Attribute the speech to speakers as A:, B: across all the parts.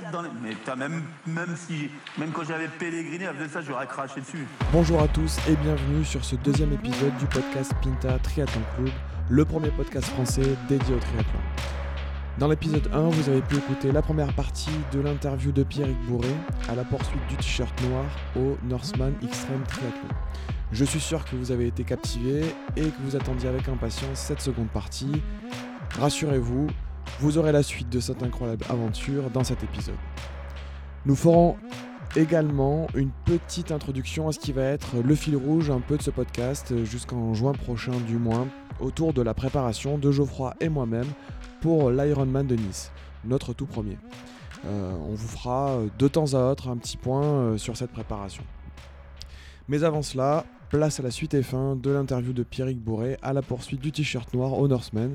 A: 24 dans les... Mais même, même, si, même quand j'avais Pellegrini, à ça, j'aurais craché dessus.
B: Bonjour à tous et bienvenue sur ce deuxième épisode du podcast Pinta Triathlon Club, le premier podcast français dédié au triathlon. Dans l'épisode 1, vous avez pu écouter la première partie de l'interview de Pierrick Bourré à la poursuite du t-shirt noir au Northman Extreme Triathlon. Je suis sûr que vous avez été captivé et que vous attendiez avec impatience cette seconde partie. Rassurez-vous, vous aurez la suite de cette incroyable aventure dans cet épisode. Nous ferons également une petite introduction à ce qui va être le fil rouge un peu de ce podcast jusqu'en juin prochain du moins autour de la préparation de Geoffroy et moi-même pour l'Ironman de Nice, notre tout premier. Euh, on vous fera de temps à autre un petit point euh, sur cette préparation. Mais avant cela, place à la suite et fin de l'interview de Pierrick Bourré à la poursuite du t-shirt noir au Norseman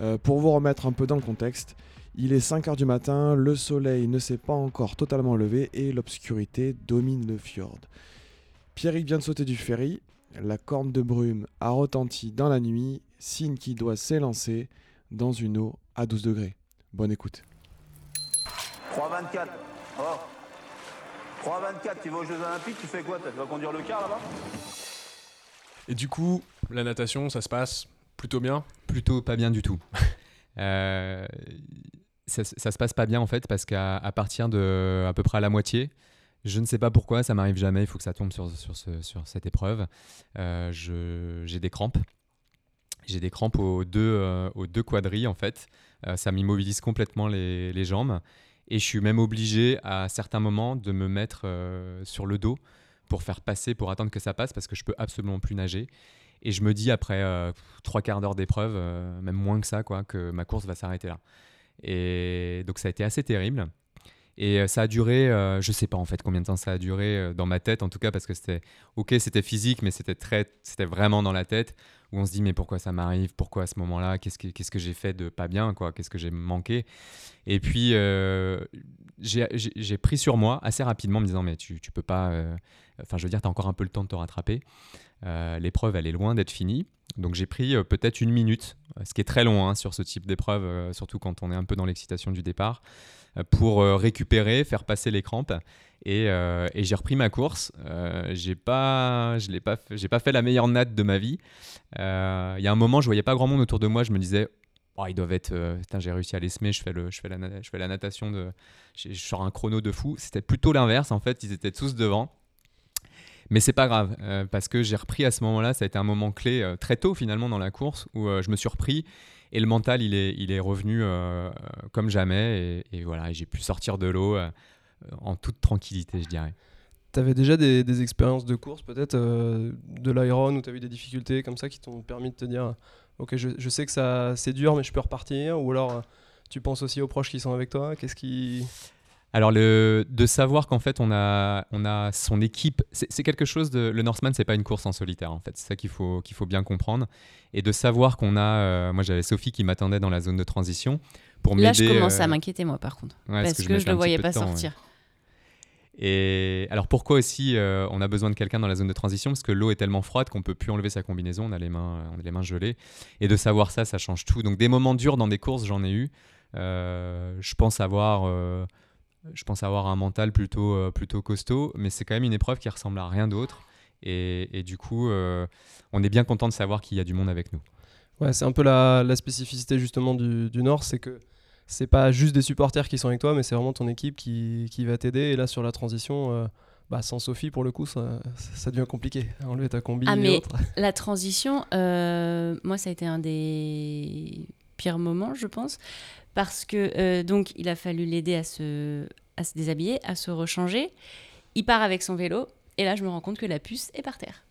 B: euh, pour vous remettre un peu dans le contexte, il est 5h du matin, le soleil ne s'est pas encore totalement levé et l'obscurité domine le fjord. Pierrick vient de sauter du ferry, la corne de brume a retenti dans la nuit, signe qui doit s'élancer dans une eau à 12 degrés. Bonne écoute.
A: 3,24. Oh 3,24, tu vas aux Jeux Olympiques, tu fais quoi Tu vas conduire le car là-bas?
C: Et du coup, la natation, ça se passe Plutôt bien
D: Plutôt pas bien du tout. Euh, ça, ça, se passe pas bien en fait parce qu'à partir de à peu près à la moitié, je ne sais pas pourquoi, ça m'arrive jamais, il faut que ça tombe sur, sur, ce, sur cette épreuve. Euh, j'ai des crampes. J'ai des crampes aux deux, euh, aux deux quadrilles en fait. ça m'immobilise complètement les, les, jambes. Et je suis même obligé à certains moments de me mettre sur le dos pour faire passer, pour attendre que ça passe parce que je peux absolument plus nager. Et je me dis après euh, trois quarts d'heure d'épreuve, euh, même moins que ça, quoi, que ma course va s'arrêter là. Et donc ça a été assez terrible. Et euh, ça a duré, je sais pas en fait combien de temps ça a duré dans ma tête en tout cas parce que c'était ok c'était physique mais c'était très c'était vraiment dans la tête où on se dit mais pourquoi ça m'arrive? Pourquoi à ce moment-là? Qu'est-ce que qu'est-ce que j'ai fait de pas bien quoi? Qu'est-ce que j'ai manqué? Et puis j'ai pris sur moi assez rapidement en me disant mais tu tu peux pas enfin je veux dire tu as encore un peu le temps de te rattraper. Euh, l'épreuve, elle est loin d'être finie. Donc j'ai pris euh, peut-être une minute, ce qui est très long hein, sur ce type d'épreuve, euh, surtout quand on est un peu dans l'excitation du départ, pour récupérer, faire passer les crampes. Et, j'ai repris ma course. j'ai pas, je l'ai pas, j'ai pas fait la meilleure natte de ma vie. Il y a un moment, je voyais pas grand monde autour de moi. Je me disais, oh, ils doivent être. j'ai réussi à les semer. Je fais le, je fais la, je fais la natation de, je sors un chrono de fou. C'était plutôt l'inverse en fait. Ils étaient tous devant. Mais c'est pas grave, euh, parce que j'ai repris à ce moment-là, ça a été un moment clé euh, très tôt finalement dans la course, où euh, je me suis repris et le mental, il est, il est revenu comme jamais. Et, voilà, j'ai pu sortir de l'eau en toute tranquillité, je dirais.
C: Tu avais déjà des, des, expériences de course, peut-être de l'Iron, où tu as eu des difficultés comme ça qui t'ont permis de te dire Ok, je, je sais que ça c'est dur, mais je peux repartir Ou alors tu penses aussi aux proches qui sont avec toi Qu'est-ce qui.
D: Alors, le, de savoir qu'en fait, on a, on a son équipe, c'est quelque chose de. Le Northman, c'est pas une course en solitaire, en fait. C'est ça qu'il faut, qu'il faut bien comprendre. Et de savoir qu'on a. Euh, moi, j'avais Sophie qui m'attendait dans la zone de transition pour m'aider.
E: Là, je commence à euh, m'inquiéter, moi, par contre. parce, que, je ne le voyais pas sortir.
D: Et alors pourquoi aussi euh, on a besoin de quelqu'un dans la zone de transition? Parce que l'eau est tellement froide qu'on peut plus enlever sa combinaison, on a les mains, on a les mains gelées. Et de savoir ça, ça change tout. Donc des moments durs dans des courses, j'en ai eu. je pense avoir je pense avoir un mental plutôt, euh, plutôt costaud, mais c'est quand même une épreuve qui ressemble à rien d'autre. Et, du coup, euh, on est bien content de savoir qu'il y a du monde avec nous.
C: Ouais, c'est un peu la, spécificité justement du, Nord, c'est que c'est pas juste des supporters qui sont avec toi, mais c'est vraiment ton équipe qui, qui va t'aider. Et là, sur la transition, euh, bah, sans Sophie, pour le coup, ça, ça devient compliqué. Enlever ta combi.
E: Ah, mais la transition, moi, ça a été un des pire moment, je pense, parce que donc il a fallu l'aider à se, à se déshabiller, à se rechanger. Il part avec son vélo, et là je me rends compte que la puce est par terre.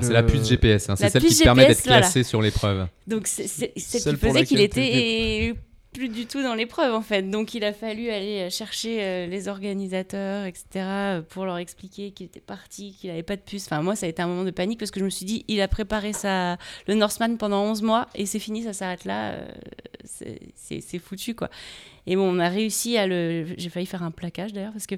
D: C'est la puce GPS, hein. c'est celle qui te permet d'être classé sur l'épreuve.
E: Donc c'est ce qui faisait qu'il était plus du tout dans l'épreuve en fait. Donc il a fallu aller chercher euh, les organisateurs, etc., pour leur expliquer qu'il était parti, qu'il n'avait pas de puce. Enfin, moi, ça a été un moment de panique parce que je me suis dit, il a préparé sa... le Norseman pendant 11 mois et c'est fini, ça s'arrête là. Euh, c'est foutu quoi. Et bon, on a réussi à le. J'ai failli faire un plaquage d'ailleurs parce que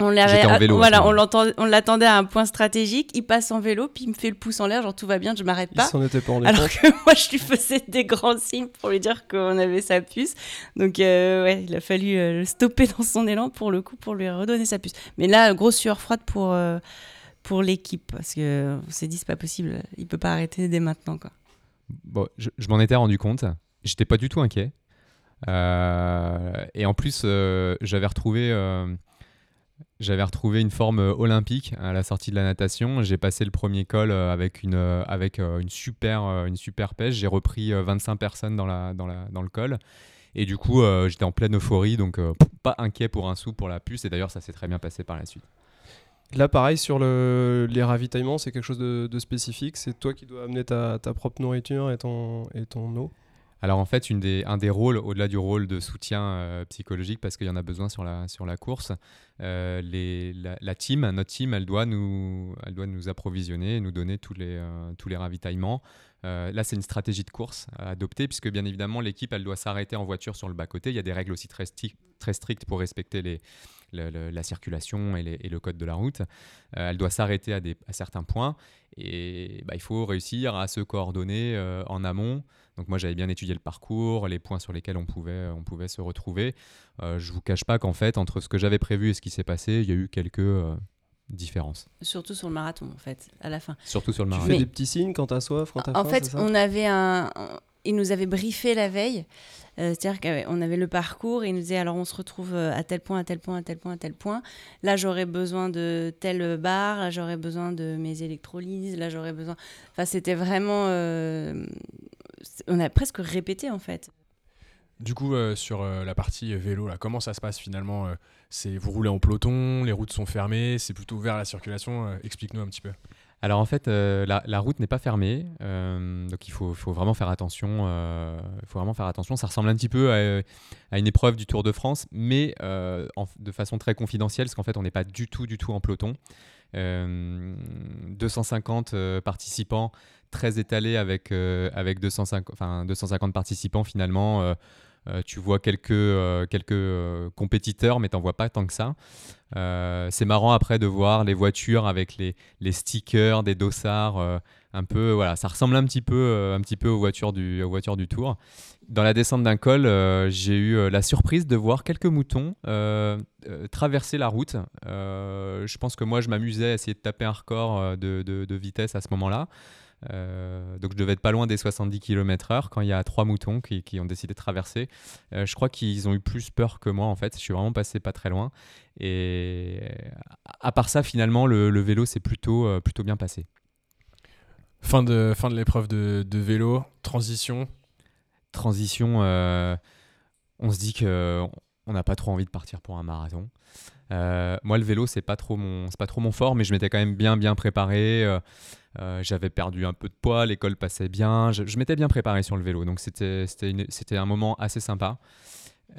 E: on l'avait, voilà, on l'attendait à un point stratégique. Il passe en vélo, puis il me fait le pouce en l'air, genre tout va bien, je m'arrête pas.
C: Il était pas
E: Alors que moi, je lui faisais des grands signes pour lui dire qu'on avait sa puce. Donc, euh, ouais, il a fallu euh, le stopper dans son élan pour le coup, pour lui redonner sa puce. Mais là, grosse sueur froide pour euh, pour l'équipe, parce que on s'est dit c'est pas possible, il peut pas arrêter dès maintenant, quoi.
D: Bon, je, je m'en étais rendu compte. J'étais pas du tout inquiet. et en plus, j'avais retrouvé j'avais retrouvé une forme euh, olympique à la sortie de la natation. J'ai passé le premier col euh, avec une, euh, avec une, super, une super pêche. J'ai repris 25 personnes dans, la, dans, la, dans le col. Et du coup, j'étais en pleine euphorie, donc pas inquiet pour un sou pour la puce. Et d'ailleurs, ça s'est très bien passé par la suite.
C: Là, pareil, sur le, les ravitaillements, c'est quelque chose de, de spécifique. C'est toi qui dois amener ta, ta, propre nourriture et ton, et ton eau?
D: Alors en fait, un des rôles, au-delà du rôle de soutien euh, psychologique, parce qu'il y en a besoin sur la, course, euh, la, team, notre team, elle doit nous, nous approvisionner, nous donner tous les, euh, ravitaillements. là, c'est une stratégie de course à adopter, puisque bien évidemment, l'équipe, elle doit s'arrêter en voiture sur le bas-côté. Il y a des règles aussi très strictes pour respecter les, la circulation et, et, le code de la route. elle doit s'arrêter à, à, certains points, et bah, il faut réussir à se coordonner en amont. Donc moi j'avais bien étudié le parcours, les points sur lesquels on pouvait, on pouvait se retrouver. Euh, je vous cache pas qu'en fait entre ce que j'avais prévu et ce qui s'est passé, il y a eu quelques euh, différences.
E: Surtout sur le marathon en fait, à la fin.
D: Surtout sur le marathon.
C: Tu fais des petits signes quand t'as soif, quand t'as
E: faim.
C: En
E: fait, on avait un, il nous avait briefé la veille. Euh, c'est-à-dire qu'on avait le parcours et il nous disait alors on se retrouve à tel point, à tel point, à tel point, à tel point. Là j'aurais besoin de telle barre, là j'aurais besoin de mes électrolyses, là j'aurais besoin. Enfin c'était vraiment on a presque répété en fait.
B: Du coup, euh, sur euh, la partie vélo, comment ça se passe finalement euh, C'est vous roulez en peloton, les routes sont fermées, c'est plutôt ouvert à la circulation. Explique-nous un petit peu.
D: Alors en fait, la, route n'est pas fermée, donc il faut, vraiment faire attention. Il faut vraiment faire attention. Ça ressemble un petit peu à, une épreuve du Tour de France, mais de façon très confidentielle, parce qu'en fait, on n'est pas du tout, du tout en peloton. 250 participants très étalé avec, euh, avec 250, enfin, 250 participants finalement. Euh, euh, tu vois quelques, quelques compétiteurs, mais t'en vois pas tant que ça. c'est marrant après de voir les voitures avec les, les stickers, des dossards, un peu, voilà, ça ressemble un petit peu, un petit peu aux voitures du, aux voitures du Tour. Dans la descente d'un col, j'ai eu la surprise de voir quelques moutons traverser la route. je pense que moi, je m'amusais à essayer de taper un record de, de, de vitesse à ce moment-là. Euh, donc je devais être pas loin des 70 km/h quand il y a trois moutons qui, ont décidé de traverser. Euh, je crois qu'ils ont eu plus peur que moi en fait. Je suis vraiment passé pas très loin. Et à part ça, finalement, le, vélo s'est plutôt, euh, plutôt bien passé.
B: Fin de, fin de l'épreuve de, vélo, transition.
D: Transition, on se dit que on n'a pas trop envie de partir pour un marathon. moi, le vélo, c'est pas trop mon, pas trop mon fort, mais je m'étais quand même bien, bien préparé. Euh, j'avais perdu un peu de poids, l'école passait bien, je, m'étais bien préparé sur le vélo, donc c'était un moment assez sympa,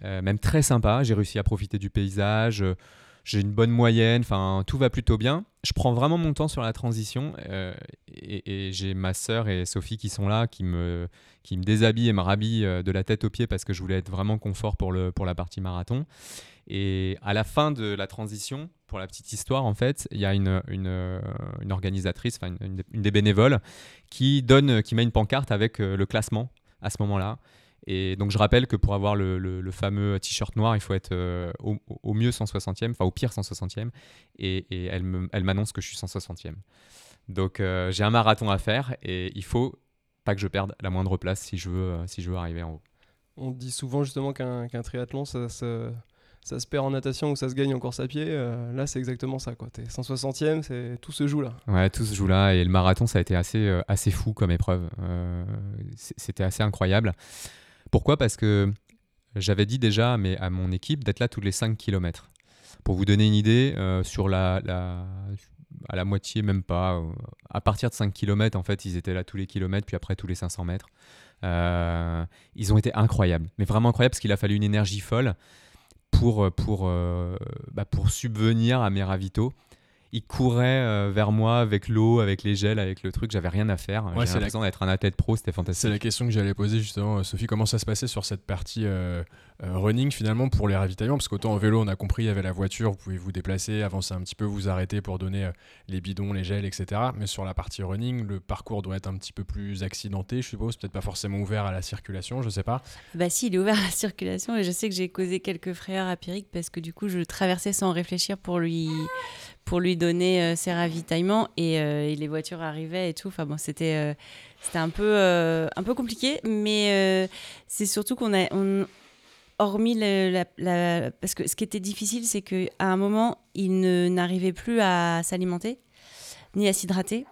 D: euh, même très sympa. J'ai réussi à profiter du paysage, euh, j'ai une bonne moyenne, enfin tout va plutôt bien. Je prends vraiment mon temps sur la transition et, j'ai ma sœur et Sophie qui sont là, qui me, qui me déshabillent et me rhabillent de la tête aux pieds parce que je voulais être vraiment confort pour, le, pour la partie marathon. Et à la fin de la transition, pour la petite histoire, en fait, il y a une, organisatrice, une, une, des bénévoles, qui, donne, qui met une pancarte avec euh, le classement à ce moment-là. Et donc je rappelle que pour avoir le, fameux t-shirt noir, il faut être euh, au, mieux 160e, enfin au pire 160e. Et, et elle m'annonce que je suis 160e. Donc euh, j'ai un marathon à faire et il faut pas que je perde la moindre place si je veux, si je veux arriver en haut.
C: On dit souvent justement qu'un triathlon, ça, ça, ça se perd en natation ou ça se gagne en course à pied. Euh, là, c'est exactement ça. Quoi. es 160e, c'est tout se joue là.
D: Ouais, tout se joue là. Et le marathon, ça a été assez, euh, assez fou comme épreuve. Euh, c'était assez incroyable. Pourquoi? Parce que j'avais dit déjà à, à mon équipe d'être là tous les 5 km. Pour vous donner une idée, sur la, à la moitié, même pas, à partir de 5 km, en fait, ils étaient là tous les kilomètres, puis après tous les 500 mètres. Ils ont été incroyables, mais vraiment incroyables parce qu'il a fallu une énergie folle pour, pour, bah, pour subvenir à mes ravitaux il courait euh, vers moi avec l'eau, avec les gels, avec le truc. J'avais rien à faire. Ouais, J'ai l'impression d'être un athlète pro, c'était fantastique.
B: C'est la question que j'allais poser justement, Sophie. Comment ça se passait sur cette partie euh, euh, running finalement pour les ravitaillements? Parce qu'autant en vélo, on a compris, il y avait la voiture, vous pouvez vous déplacer, avancer un petit peu, vous arrêter pour donner les bidons, les gels, etc. Mais sur la partie running, le parcours doit être un petit peu plus accidenté, je suppose. Peut-être pas forcément ouvert à la circulation, je sais pas.
E: Bah si, il est ouvert à la circulation et je sais que j'ai causé quelques frayeurs à Pierrick parce que du coup, je traversais sans réfléchir pour lui pour lui donner euh, ses ravitaillements euh, et, les voitures arrivaient et tout. Enfin bon, c'était euh, c'était un peu un peu compliqué, mais c'est surtout qu'on a hormis la, parce que ce qui était difficile, c'est que à un moment, il n'arrivait plus à s'alimenter ni à s'hydrater.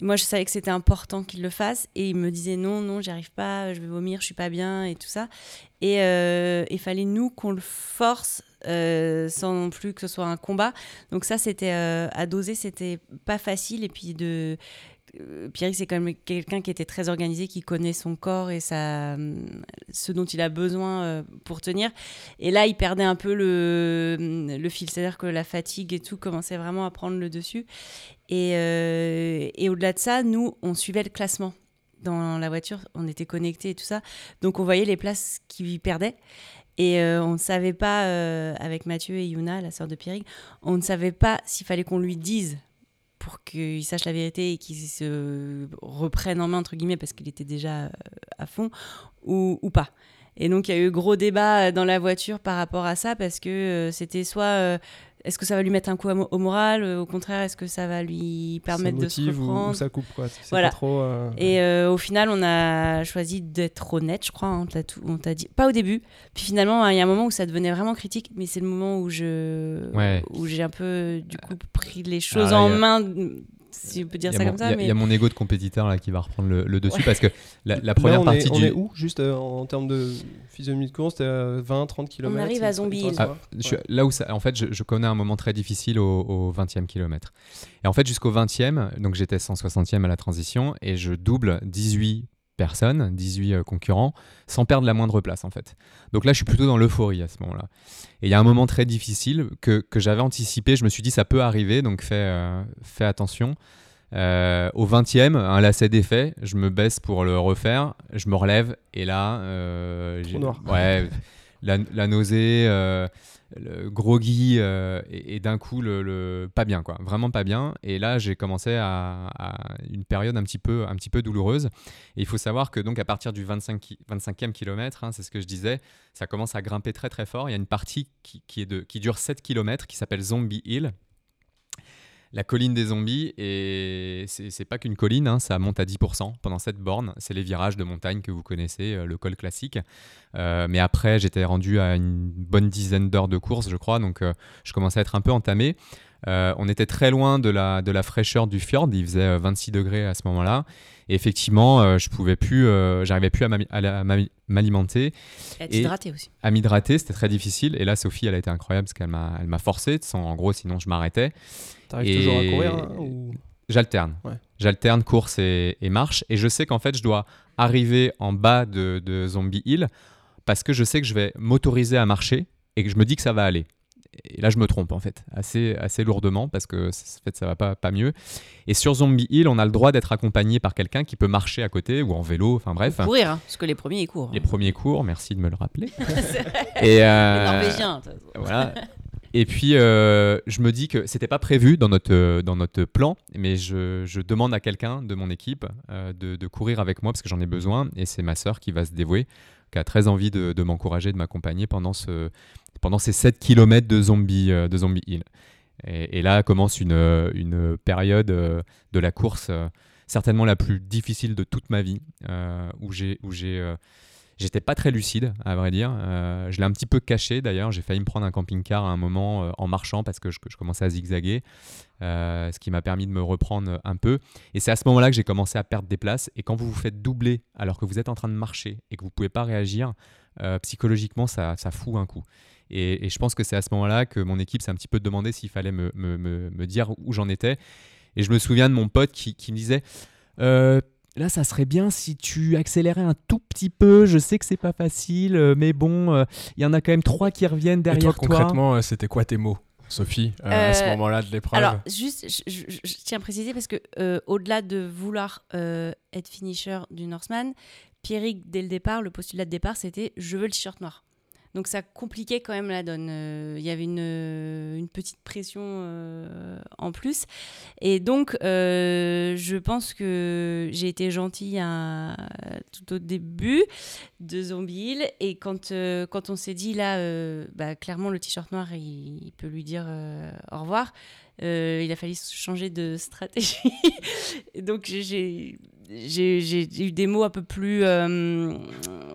E: Moi, je savais que c'était important qu'il le fasse et il me disait non, non, j'y arrive pas, je vais vomir, je suis pas bien et tout ça. Et il fallait nous qu'on le force euh, sans non plus que ce soit un combat. Donc ça, c'était euh, à doser, c'était pas facile. Et puis de euh, Pierre, c'est quand même quelqu'un qui était très organisé, qui connaît son corps et sa, ce dont il a besoin pour tenir. Et là, il perdait un peu le fil, c'est-à-dire que la fatigue et tout commençait vraiment à prendre le dessus. Et, et au-delà de ça, nous, on suivait le classement dans la voiture, on était connectés et tout ça. Donc on voyait les places qu'il perdait. Et euh, on ne savait pas, euh, avec Mathieu et Yuna, la sœur de Pierrick, on ne savait pas s'il fallait qu'on lui dise pour qu'il sache la vérité et qu'il se reprenne en main, entre guillemets, parce qu'il était déjà euh, à fond, ou, ou pas. Et donc, il y a eu gros débat dans la voiture par rapport à ça, parce que c'était soit est-ce que ça va lui mettre un coup au moral Au contraire, est-ce que ça va lui permettre de se reprendre
C: ou, ça coupe quoi
E: Voilà.
C: trop,
E: euh, Et euh, au final, on a choisi d'être honnête, je crois. Hein, on t'a dit pas au début. Puis finalement, il y a un moment où ça devenait vraiment critique, mais c'est le moment où je où j'ai un peu du coup pris les choses en main si on peut dire ça comme ça.
D: Il y, a mon ego de compétiteur là qui va reprendre le, dessus parce que la, première partie
C: est,
D: du.
C: On est où Juste euh, en termes de physionomie de course, c'était 20-30 km.
E: On arrive à Zombie.
D: Ah, là où ça, en fait, je, connais un moment très difficile au, 20e kilomètre. Et en fait, jusqu'au 20e, donc j'étais 160e à la transition et je double 18 personnes, 18 euh, concurrents, sans perdre la moindre place en fait. Donc là, je suis plutôt dans l'euphorie à ce moment-là. Et il y a un moment très difficile que, que j'avais anticipé, je me suis dit ça peut arriver, donc fais, euh, fais attention. Euh, au 20e, un lacet défait, je me baisse pour le refaire, je me relève et là,
C: euh, noir.
D: ouais, la, nausée, le groggy euh, et, d'un coup le, pas bien quoi. Vraiment pas bien. Et là j'ai commencé à, une période un petit peu un petit peu douloureuse. Et il faut savoir que donc à partir du 25 25e kilomètre hein, c'est ce que je disais ça commence à grimper très très fort. Il y a une partie qui, qui est de qui dure 7 km qui s'appelle Zombie Hill la colline des zombies, et c'est pas qu'une colline, hein, ça monte à 10% pendant cette borne. C'est les virages de montagne que vous connaissez, euh, le col classique. Euh, mais après, j'étais rendu à une bonne dizaine d'heures de course, je crois, donc euh, je commençais à être un peu entamé. On était très loin de la, de la fraîcheur du fjord, il faisait 26 degrés à ce moment-là. Et effectivement, je pouvais plus, j'arrivais plus à m'alimenter.
E: Et à t'hydrater aussi.
D: À m'hydrater, c'était très difficile. Et là, Sophie, elle a été incroyable parce qu'elle m'a forcé. En gros, sinon, je m'arrêtais.
C: T'arrives toujours à courir hein,
D: J'alterne. J'alterne course et, marche. Et je sais qu'en fait, je dois arriver en bas de, Zombie Hill parce que je sais que je vais m'autoriser à marcher et que je me dis que ça va aller. Et là, je me trompe en fait, assez, assez lourdement parce que en fait, ça va pas, pas mieux. Et sur Zombie Hill, on a le droit d'être accompagné par quelqu'un qui peut marcher à côté ou en vélo, enfin bref.
E: Ou courir, hein, parce que les premiers ils courent.
D: Les premiers cours, merci de me le rappeler. et
E: euh, les Norvégiens.
D: Voilà. Et puis, euh, je me dis que c'était pas prévu dans notre, euh, dans notre plan, mais je, je demande à quelqu'un de mon équipe euh, de, de, courir avec moi parce que j'en ai besoin. Et c'est ma sœur qui va se dévouer, qui a très envie de, m'encourager, de m'accompagner pendant, ce, pendant ces 7 km de Zombie, de zombie Hill. Et, là commence une, une période de la course certainement la plus difficile de toute ma vie, où j'ai J'étais pas très lucide, à vrai dire. je l'ai un petit peu caché d'ailleurs. J'ai failli me prendre un camping-car à un moment en marchant parce que je, commençais à zigzaguer. ce qui m'a permis de me reprendre un peu. Et c'est à ce moment-là que j'ai commencé à perdre des places. Et quand vous vous faites doubler alors que vous êtes en train de marcher et que vous pouvez pas réagir, psychologiquement, ça, fout un coup. Et, je pense que c'est à ce moment-là que mon équipe s'est un petit peu demandé s'il fallait me, dire où j'en étais. Et je me souviens de mon pote qui, me disait euh, Là, ça serait bien si tu accélérais un tout petit peu. Je sais que c'est pas facile, euh, mais bon, euh, il y en a quand même trois qui reviennent derrière
B: et toi. Concrètement, c'était quoi tes mots Sophie, à ce moment-là de l'épreuve
E: Alors, juste, je, tiens à préciser parce que au-delà de vouloir être finisher du Norseman, Pierrick, dès le départ, le postulat de départ, c'était je veux le t-shirt noir. Donc ça compliquait quand même la donne. Euh, il y avait une, euh, petite pression euh, en plus. Et donc, je pense que j'ai été gentille tout au début de Zombie. Et quand, quand on s'est dit, là, bah, clairement, le t-shirt noir, il, peut lui dire au revoir. il a fallu changer de stratégie. donc, j'ai j'ai eu des mots un peu plus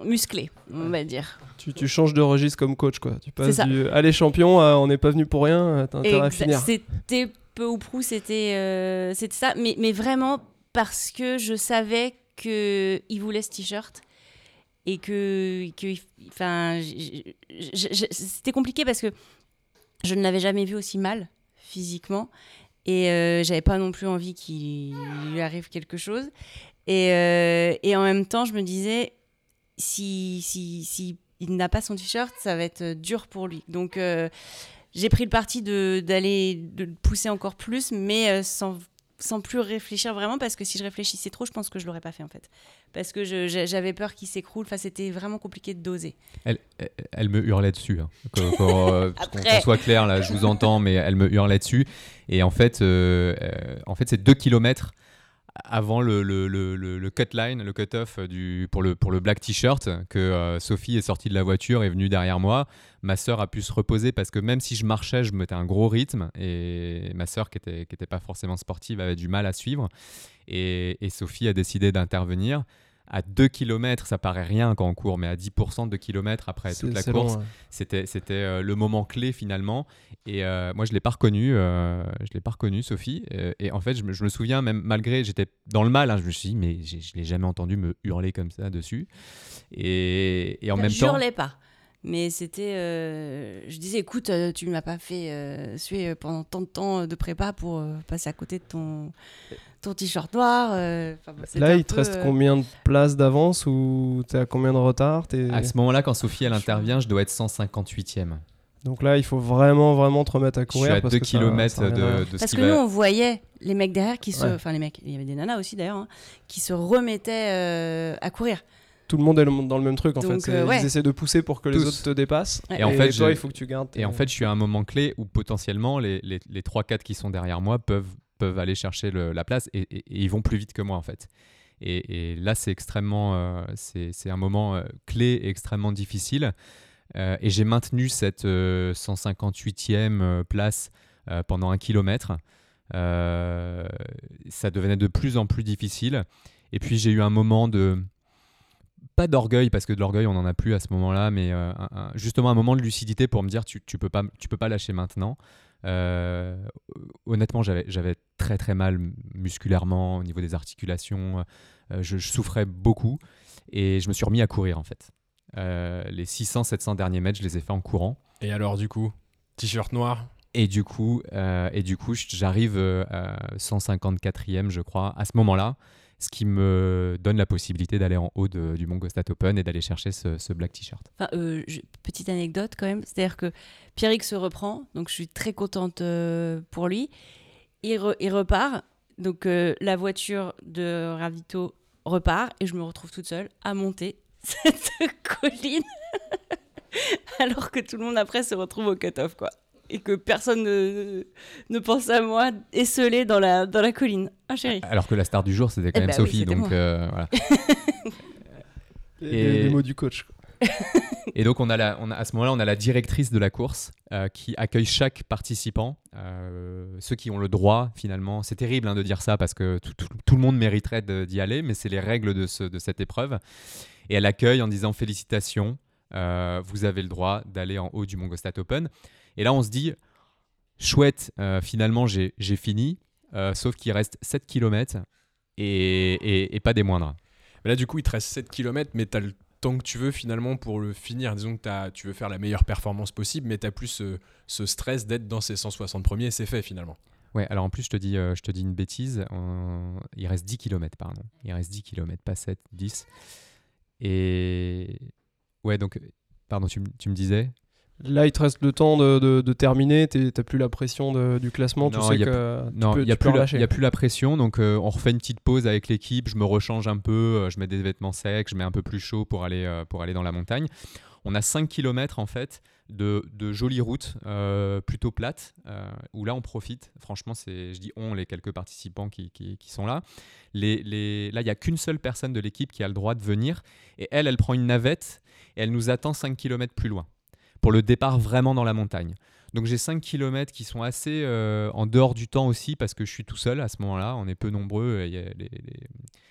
E: musclés, on va dire.
C: Tu, changes de registre comme coach, quoi. Tu passes du allez champion, on n'est pas venu pour rien, t'as intérêt à finir.
E: C'était peu ou prou, c'était euh, c'était ça, mais, mais vraiment parce que je savais qu'il voulait ce t-shirt et que, que enfin, c'était compliqué parce que je ne l'avais jamais vu aussi mal physiquement et euh, j'avais pas non plus envie qu'il lui arrive quelque chose et, euh, et en même temps je me disais si si si il n'a pas son t-shirt, ça va être euh, dur pour lui. Donc euh, j'ai pris le parti d'aller de, pousser encore plus, mais sans, sans plus réfléchir vraiment, parce que si je réfléchissais trop, je pense que je l'aurais pas fait en fait. Parce que j'avais peur qu'il s'écroule, enfin, c'était vraiment compliqué de doser.
D: Elle, elle, me hurlait dessus. Hein. Qu'on soit clair, là, je vous entends, mais elle me hurlait dessus. Et en fait, en fait c'est deux kilomètres avant le, le, cut line, le cut off du, pour, le, pour le black t-shirt, que euh, Sophie est sortie de la voiture, est venue derrière moi. Ma sœur a pu se reposer parce que même si je marchais, je mettais un gros rythme et ma sœur, qui n'était qui était pas forcément sportive, avait du mal à suivre. Et Sophie a décidé d'intervenir à 2 km, ça paraît rien quand on court, mais à 10% de 2 km après toute la course, c'était c'était euh, le moment clé finalement. Et euh, moi, je l'ai pas reconnu, euh, je l'ai pas reconnu, Sophie. et en fait, je me, souviens même malgré, j'étais dans le mal, hein, je me suis dit, mais je l'ai jamais entendu me hurler comme ça dessus. Et, et en même temps,
E: je hurlais pas. Mais c'était. je disais, écoute, tu ne m'as pas fait suer pendant tant de temps de prépa pour passer à côté de ton, ton t-shirt noir. Euh,
C: là, il te reste euh, combien de places d'avance ou tu à combien de retard?
D: À ce moment-là, quand Sophie elle intervient, je dois être 158e.
C: Donc là, il faut vraiment, vraiment te remettre à courir.
D: Je suis à 2 km de,
E: de, Parce que nous, on voyait les mecs derrière qui se. Enfin, les mecs, il y avait des nanas aussi d'ailleurs, hein, qui se remettaient euh, à courir.
C: Tout le monde est dans le même truc en fait. Ils essaient de pousser pour que les autres te dépassent.
D: Et, en fait,
C: toi, il faut que tu gardes.
D: Et en fait, je suis à un moment clé où potentiellement les, les, les 3-4 qui sont derrière moi peuvent peuvent aller chercher la place et, ils vont plus vite que moi en fait. Et, là, c'est extrêmement, euh, c'est un moment euh, clé extrêmement difficile. Euh, et j'ai maintenu cette 158e place pendant un kilomètre. ça devenait de plus en plus difficile. Et puis j'ai eu un moment de, pas d'orgueil parce que de l'orgueil on n'en a plus à ce moment-là, mais justement un moment de lucidité pour me dire tu, tu peux pas tu peux pas lâcher maintenant. Euh, honnêtement, j'avais très très mal musculairement au niveau des articulations. Euh, je, souffrais beaucoup et je me suis remis à courir en fait. Euh, les 600-700 derniers mètres, je les ai fait en courant.
B: Et alors du coup, t-shirt noir?
D: Et du coup, et du coup, j'arrive à 154e, je crois, à ce moment-là ce qui me donne la possibilité d'aller en haut du Mont Gostat Open et d'aller chercher ce, black t-shirt.
E: Euh, petite anecdote quand même, c'est-à-dire que Pierrick se reprend, donc je suis très contente euh, pour lui. Il, repart, donc euh, la voiture de Ravito repart et je me retrouve toute seule à monter cette colline alors que tout le monde après se retrouve au cut-off quoi et que personne ne, ne, pense à moi esselé dans la, dans la colline. Ah chérie.
D: Alors que la star du jour, c'était quand eh même bah Sophie, donc euh, voilà.
C: et... Les, mots du coach.
D: et donc on a, la, on a à ce moment-là, on a la directrice de la course euh, qui accueille chaque participant, euh, ceux qui ont le droit finalement. C'est terrible hein, de dire ça parce que tout, tout, le monde mériterait d'y aller, mais c'est les règles de, ce, de cette épreuve. Et elle accueille en disant félicitations, euh, vous avez le droit d'aller en haut du Mongostat Open. Et là, on se dit, chouette, euh, finalement, j'ai fini, euh, sauf qu'il reste 7 km et, pas des moindres.
B: Là, du coup, il te reste 7 km, mais tu as le temps que tu veux finalement pour le finir. Disons que tu veux faire la meilleure performance possible, mais tu as plus ce, stress d'être dans ces 160 premiers et c'est fait finalement.
D: Ouais, alors en plus, je te dis, je te dis une bêtise. il reste 10 km, pardon. Il reste 10 km, pas 7, 10. Et Ouais, donc, pardon, tu, tu me disais
C: Là, il te reste le temps de, de, terminer, tu n'as plus la pression du classement,
D: non,
C: tu sais
D: que non, il n'y a, plus la, a plus la pression, donc euh, on refait une petite pause avec l'équipe, je me rechange un peu, euh, je mets des vêtements secs, je mets un peu plus chaud pour aller, euh, pour aller dans la montagne. On a 5 km en fait de, de jolies routes plutôt plates, où là on profite, franchement, c'est, je dis on, les quelques participants qui, qui, qui sont là. Les, les... Là, il n'y a qu'une seule personne de l'équipe qui a le droit de venir, et elle, elle prend une navette et elle nous attend 5 km plus loin pour le départ vraiment dans la montagne. Donc j'ai 5 km qui sont assez euh, en dehors du temps aussi parce que je suis tout seul à ce moment-là, on est peu nombreux et,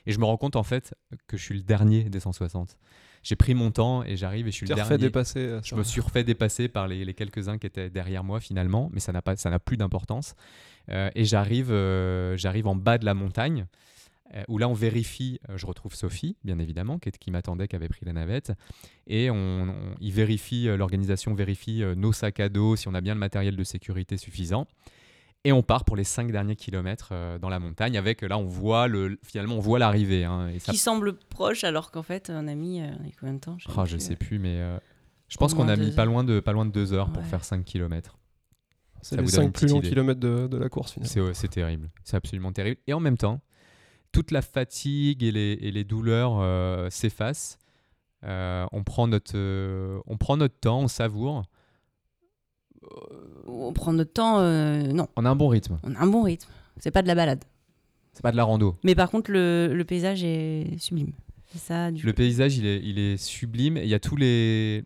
D: je me rends compte en fait que je suis le dernier des 160. J'ai pris mon temps et j'arrive et je suis le dernier.
C: dépasser. Euh,
D: je me suis refait dépasser par les, quelques-uns qui étaient derrière moi finalement, mais ça n'a pas, ça n'a plus d'importance. Euh, et j'arrive, j'arrive en bas de la montagne. Euh, où là on vérifie, euh, je retrouve Sophie, bien évidemment, qui, qui m'attendait, qui avait pris la navette, et on, il vérifie, euh, l'organisation vérifie nos sacs à dos, si on a bien le matériel de sécurité suffisant. Et on part pour les 5 derniers kilomètres dans la montagne avec, là, on voit le, finalement, on voit l'arrivée. Hein,
E: Qui semble proche alors qu'en fait, on a mis combien de temps?
D: Je, oh, je sais plus, mais je pense qu'on a mis pas loin, de, pas loin de 2 heures pour faire 5 kilomètres.
C: C'est les 5 plus longs kilomètres de, de, la course finalement.
D: C'est terrible, c'est absolument terrible. Et en même temps, toute la fatigue et les, douleurs euh, s'effacent. Euh, on, prend notre, euh, on prend notre temps, on savoure.
E: On prend notre temps, non.
D: On a un bon rythme.
E: On a un bon rythme. C'est pas de la balade.
D: C'est pas de la rando.
E: Mais par contre, le, paysage est sublime. Ça,
D: le paysage, il est, il est sublime. Il y a tous les,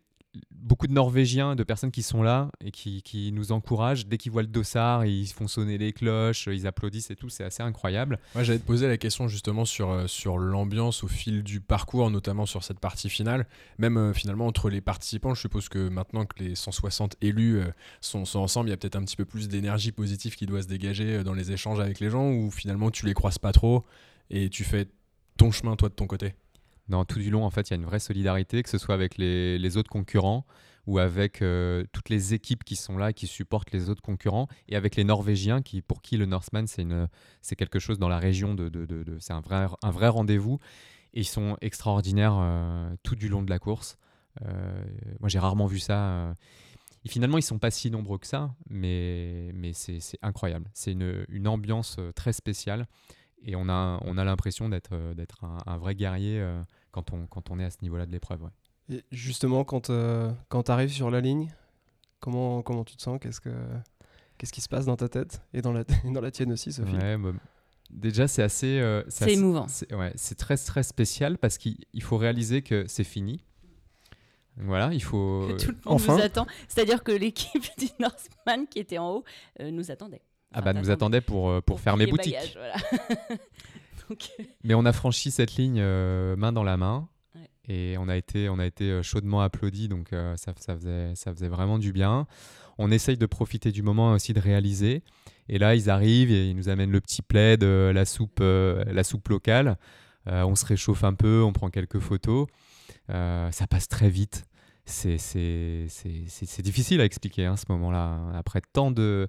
D: beaucoup de Norvégiens, de personnes qui sont là et qui, nous encouragent. Dès qu'ils voient le dossard, ils font sonner les cloches, ils applaudissent et tout. C'est assez incroyable.
B: Moi, j'allais te poser la question justement sur, euh, l'ambiance au fil du parcours, notamment sur cette partie finale. Même euh, finalement entre les participants, je suppose que maintenant que les 160 élus euh, sont, sont, ensemble, il y a peut-être un petit peu plus d'énergie positive qui doit se dégager dans les échanges avec les gens ou finalement tu les croises pas trop et tu fais ton chemin toi de ton côté?
D: Tout du long, en fait, il y a une vraie solidarité, que ce soit avec les, autres concurrents ou avec euh, toutes les équipes qui sont là qui supportent les autres concurrents, et avec les Norvégiens, qui, pour qui le Northman, c'est quelque chose dans la région, c'est un vrai, rendez-vous. Et ils sont extraordinaires euh, tout du long de la course. Euh, moi, j'ai rarement vu ça. Et finalement, ils sont pas si nombreux que ça, mais, c'est incroyable. C'est une, ambiance très spéciale et on a, on a l'impression d'être d'être un, un, vrai guerrier quand on, quand on est à ce niveau-là de l'épreuve.
C: Et justement, quand, euh, quand tu arrives sur la ligne, comment, comment tu te sens? Qu'est-ce que qu'est-ce qui se passe dans ta tête? Et dans la, dans la tienne aussi, Sophie
D: bah, Déjà, c'est assez. Euh,
E: c'est émouvant.
D: C'est ouais, très, très spécial parce qu'il faut réaliser que c'est fini. Voilà, il faut.
E: Que tout le monde enfin. nous attend. C'est-à-dire que l'équipe du Northman qui était en haut euh, nous attendait.
D: Ah bah nous attendait pour, pour, faire mes boutiques. voilà. Mais on a franchi cette ligne euh, main dans la main. Et on a été, on a été euh, chaudement applaudis, donc euh, ça, ça, faisait, ça faisait vraiment du bien. On essaye de profiter du moment aussi de réaliser. Et là, ils arrivent et ils nous amènent le petit plaid, la, soupe, la soupe locale. on se réchauffe un peu, on prend quelques photos. ça passe très vite. C'est difficile à expliquer hein, ce moment-là. Après tant de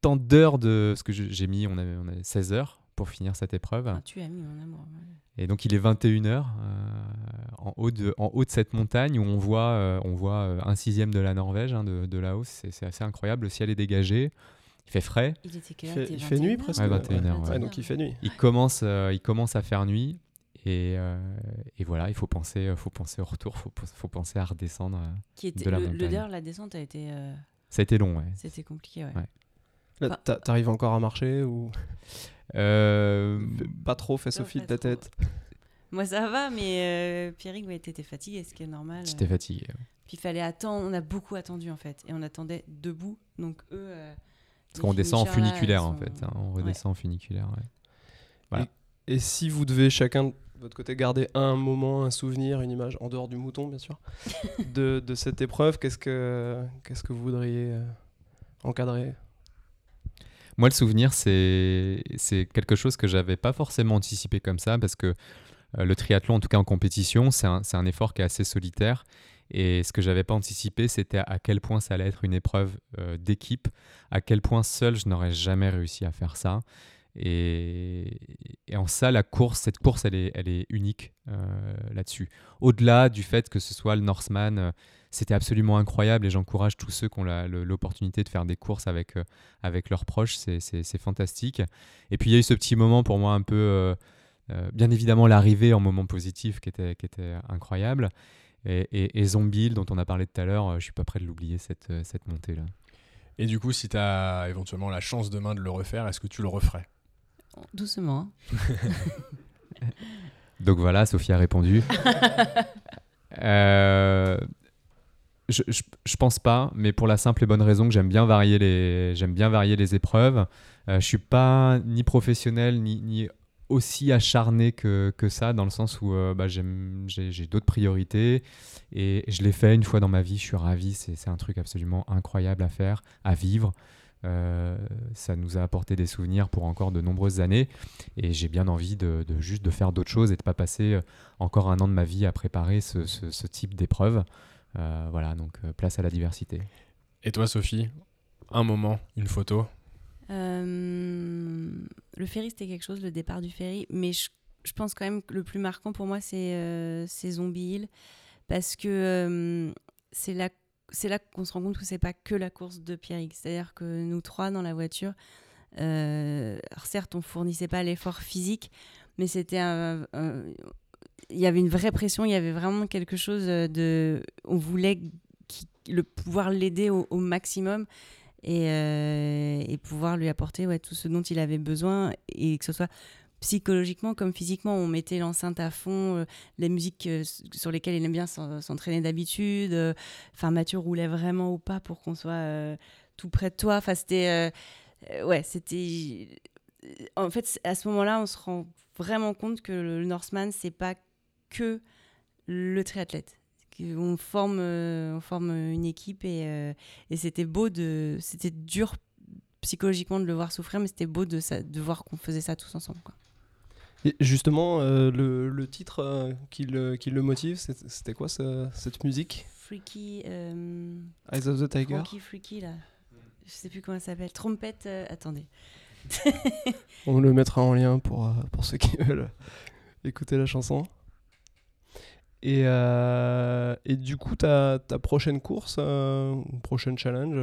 D: tant d'heures de ce que j'ai mis, on avait, on avait 16 heures pour finir cette épreuve.
E: Ah, tu as mis mon amour.
D: Et donc il est 21h euh, en, haut de, en haut de cette montagne où on voit, euh, on voit euh, un sixième de la Norvège, hein, de, de là-haut. C'est assez incroyable. Le ciel est dégagé. Il fait frais.
E: Il, était
C: il, fait, nuit presque.
D: 21h.
C: donc il fait nuit.
D: Il commence, il commence à faire nuit. Et, et, voilà, il faut penser, faut penser au retour, il faut, faut, penser à redescendre
E: Qui était,
D: de la
E: le,
D: montagne.
E: la descente a été...
D: Ça a été long, ouais.
E: C'était compliqué, ouais.
C: Ouais. t'arrives encore à marcher ou? Euh, pas trop, fais Sophie de ta tête.
E: Moi ça va, mais euh, Pierrick, ouais, t'étais fatigué, ce qui est normal.
D: J'étais euh. fatigué.
E: Puis il fallait attendre, on a beaucoup attendu en fait, et on attendait debout, donc eux. Euh,
D: Parce qu'on descend en funiculaire en fait, hein, on redescend en funiculaire.
C: Et, si vous devez chacun votre côté, garder un moment, un souvenir, une image, en dehors du mouton, bien sûr, de, de cette épreuve, qu'est-ce que, qu'est-ce que vous voudriez euh, encadrer?
D: Moi, le souvenir, c'est, quelque chose que j'avais pas forcément anticipé comme ça, parce que euh, le triathlon, en tout cas en compétition, c'est un, un effort qui est assez solitaire. Et ce que j'avais pas anticipé, c'était à quel point ça allait être une épreuve euh, d'équipe, à quel point seul je n'aurais jamais réussi à faire ça. Et, en ça, la course, cette course, elle est, elle est unique euh, là-dessus. Au-delà du fait que ce soit le Norseman, c'était absolument incroyable et j'encourage tous ceux qui ont l'opportunité de faire des courses avec, avec leurs proches, c'est fantastique. Et puis il y a eu ce petit moment pour moi un peu, bien évidemment l'arrivée en moment positif qui était, qui était incroyable. Et, et, Zombie, dont on a parlé tout à l'heure, je suis pas prêt de l'oublier, cette, cette montée-là.
B: Et du coup, si tu as éventuellement la chance demain de le refaire, est-ce que tu le referais?
E: Doucement.
D: Donc voilà, Sophie a répondu. euh, je, je, pense pas, mais pour la simple et bonne raison que j'aime bien varier les, j'aime bien varier les épreuves. Euh, je suis pas ni professionnel ni, aussi acharné que, que, ça, dans le sens où euh, bah, j'ai d'autres priorités. Et je l'ai fait une fois dans ma vie, je suis ravi. C'est un truc absolument incroyable à faire, à vivre. Euh, ça nous a apporté des souvenirs pour encore de nombreuses années et j'ai bien envie de, juste de faire d'autres choses et de pas passer encore un an de ma vie à préparer ce, ce, type d'épreuve. Euh, voilà, donc place à la diversité.
B: Et toi, Sophie, un moment, une photo?
E: Le ferry, c'était quelque chose, le départ du ferry, mais je, je, pense quand même que le plus marquant pour moi, c'est Zombie Hill parce que c'est la c'est là qu'on se rend compte que c'est pas que la course de Pierrick. C'est-à-dire que nous trois dans la voiture, euh, certes, on fournissait pas l'effort physique, mais c'était un, il y avait une vraie pression, il y avait vraiment quelque chose de, on voulait le pouvoir l'aider au, maximum et, euh, et, pouvoir lui apporter ouais, tout ce dont il avait besoin et que ce soit psychologiquement comme physiquement. On mettait l'enceinte à fond, euh, les musiques euh, sur lesquelles il aime bien s'entraîner d'habitude. Euh, enfin, Mathieu roulait vraiment au pas pour qu'on soit tout près de toi. Enfin, c'était. ouais, c'était. En fait, à ce moment-là, on se rend vraiment compte que le Norseman, c'est pas que le triathlète. On forme, on forme une équipe et, et c'était beau de. C'était dur psychologiquement de le voir souffrir, mais c'était beau de, ça, de voir qu'on faisait ça tous ensemble. Quoi.
C: Et justement, euh, le, le, titre euh, qui, le, qui, le, motive, c'était quoi cette musique?
E: Freaky. Euh,
C: Eyes of the Tiger.
E: Freaky, Freaky, là. Je sais plus comment ça s'appelle. Trompette. attendez.
C: On le mettra en lien pour, pour ceux qui veulent écouter la chanson. Et, et du coup, ta, ta prochaine course, prochaine challenge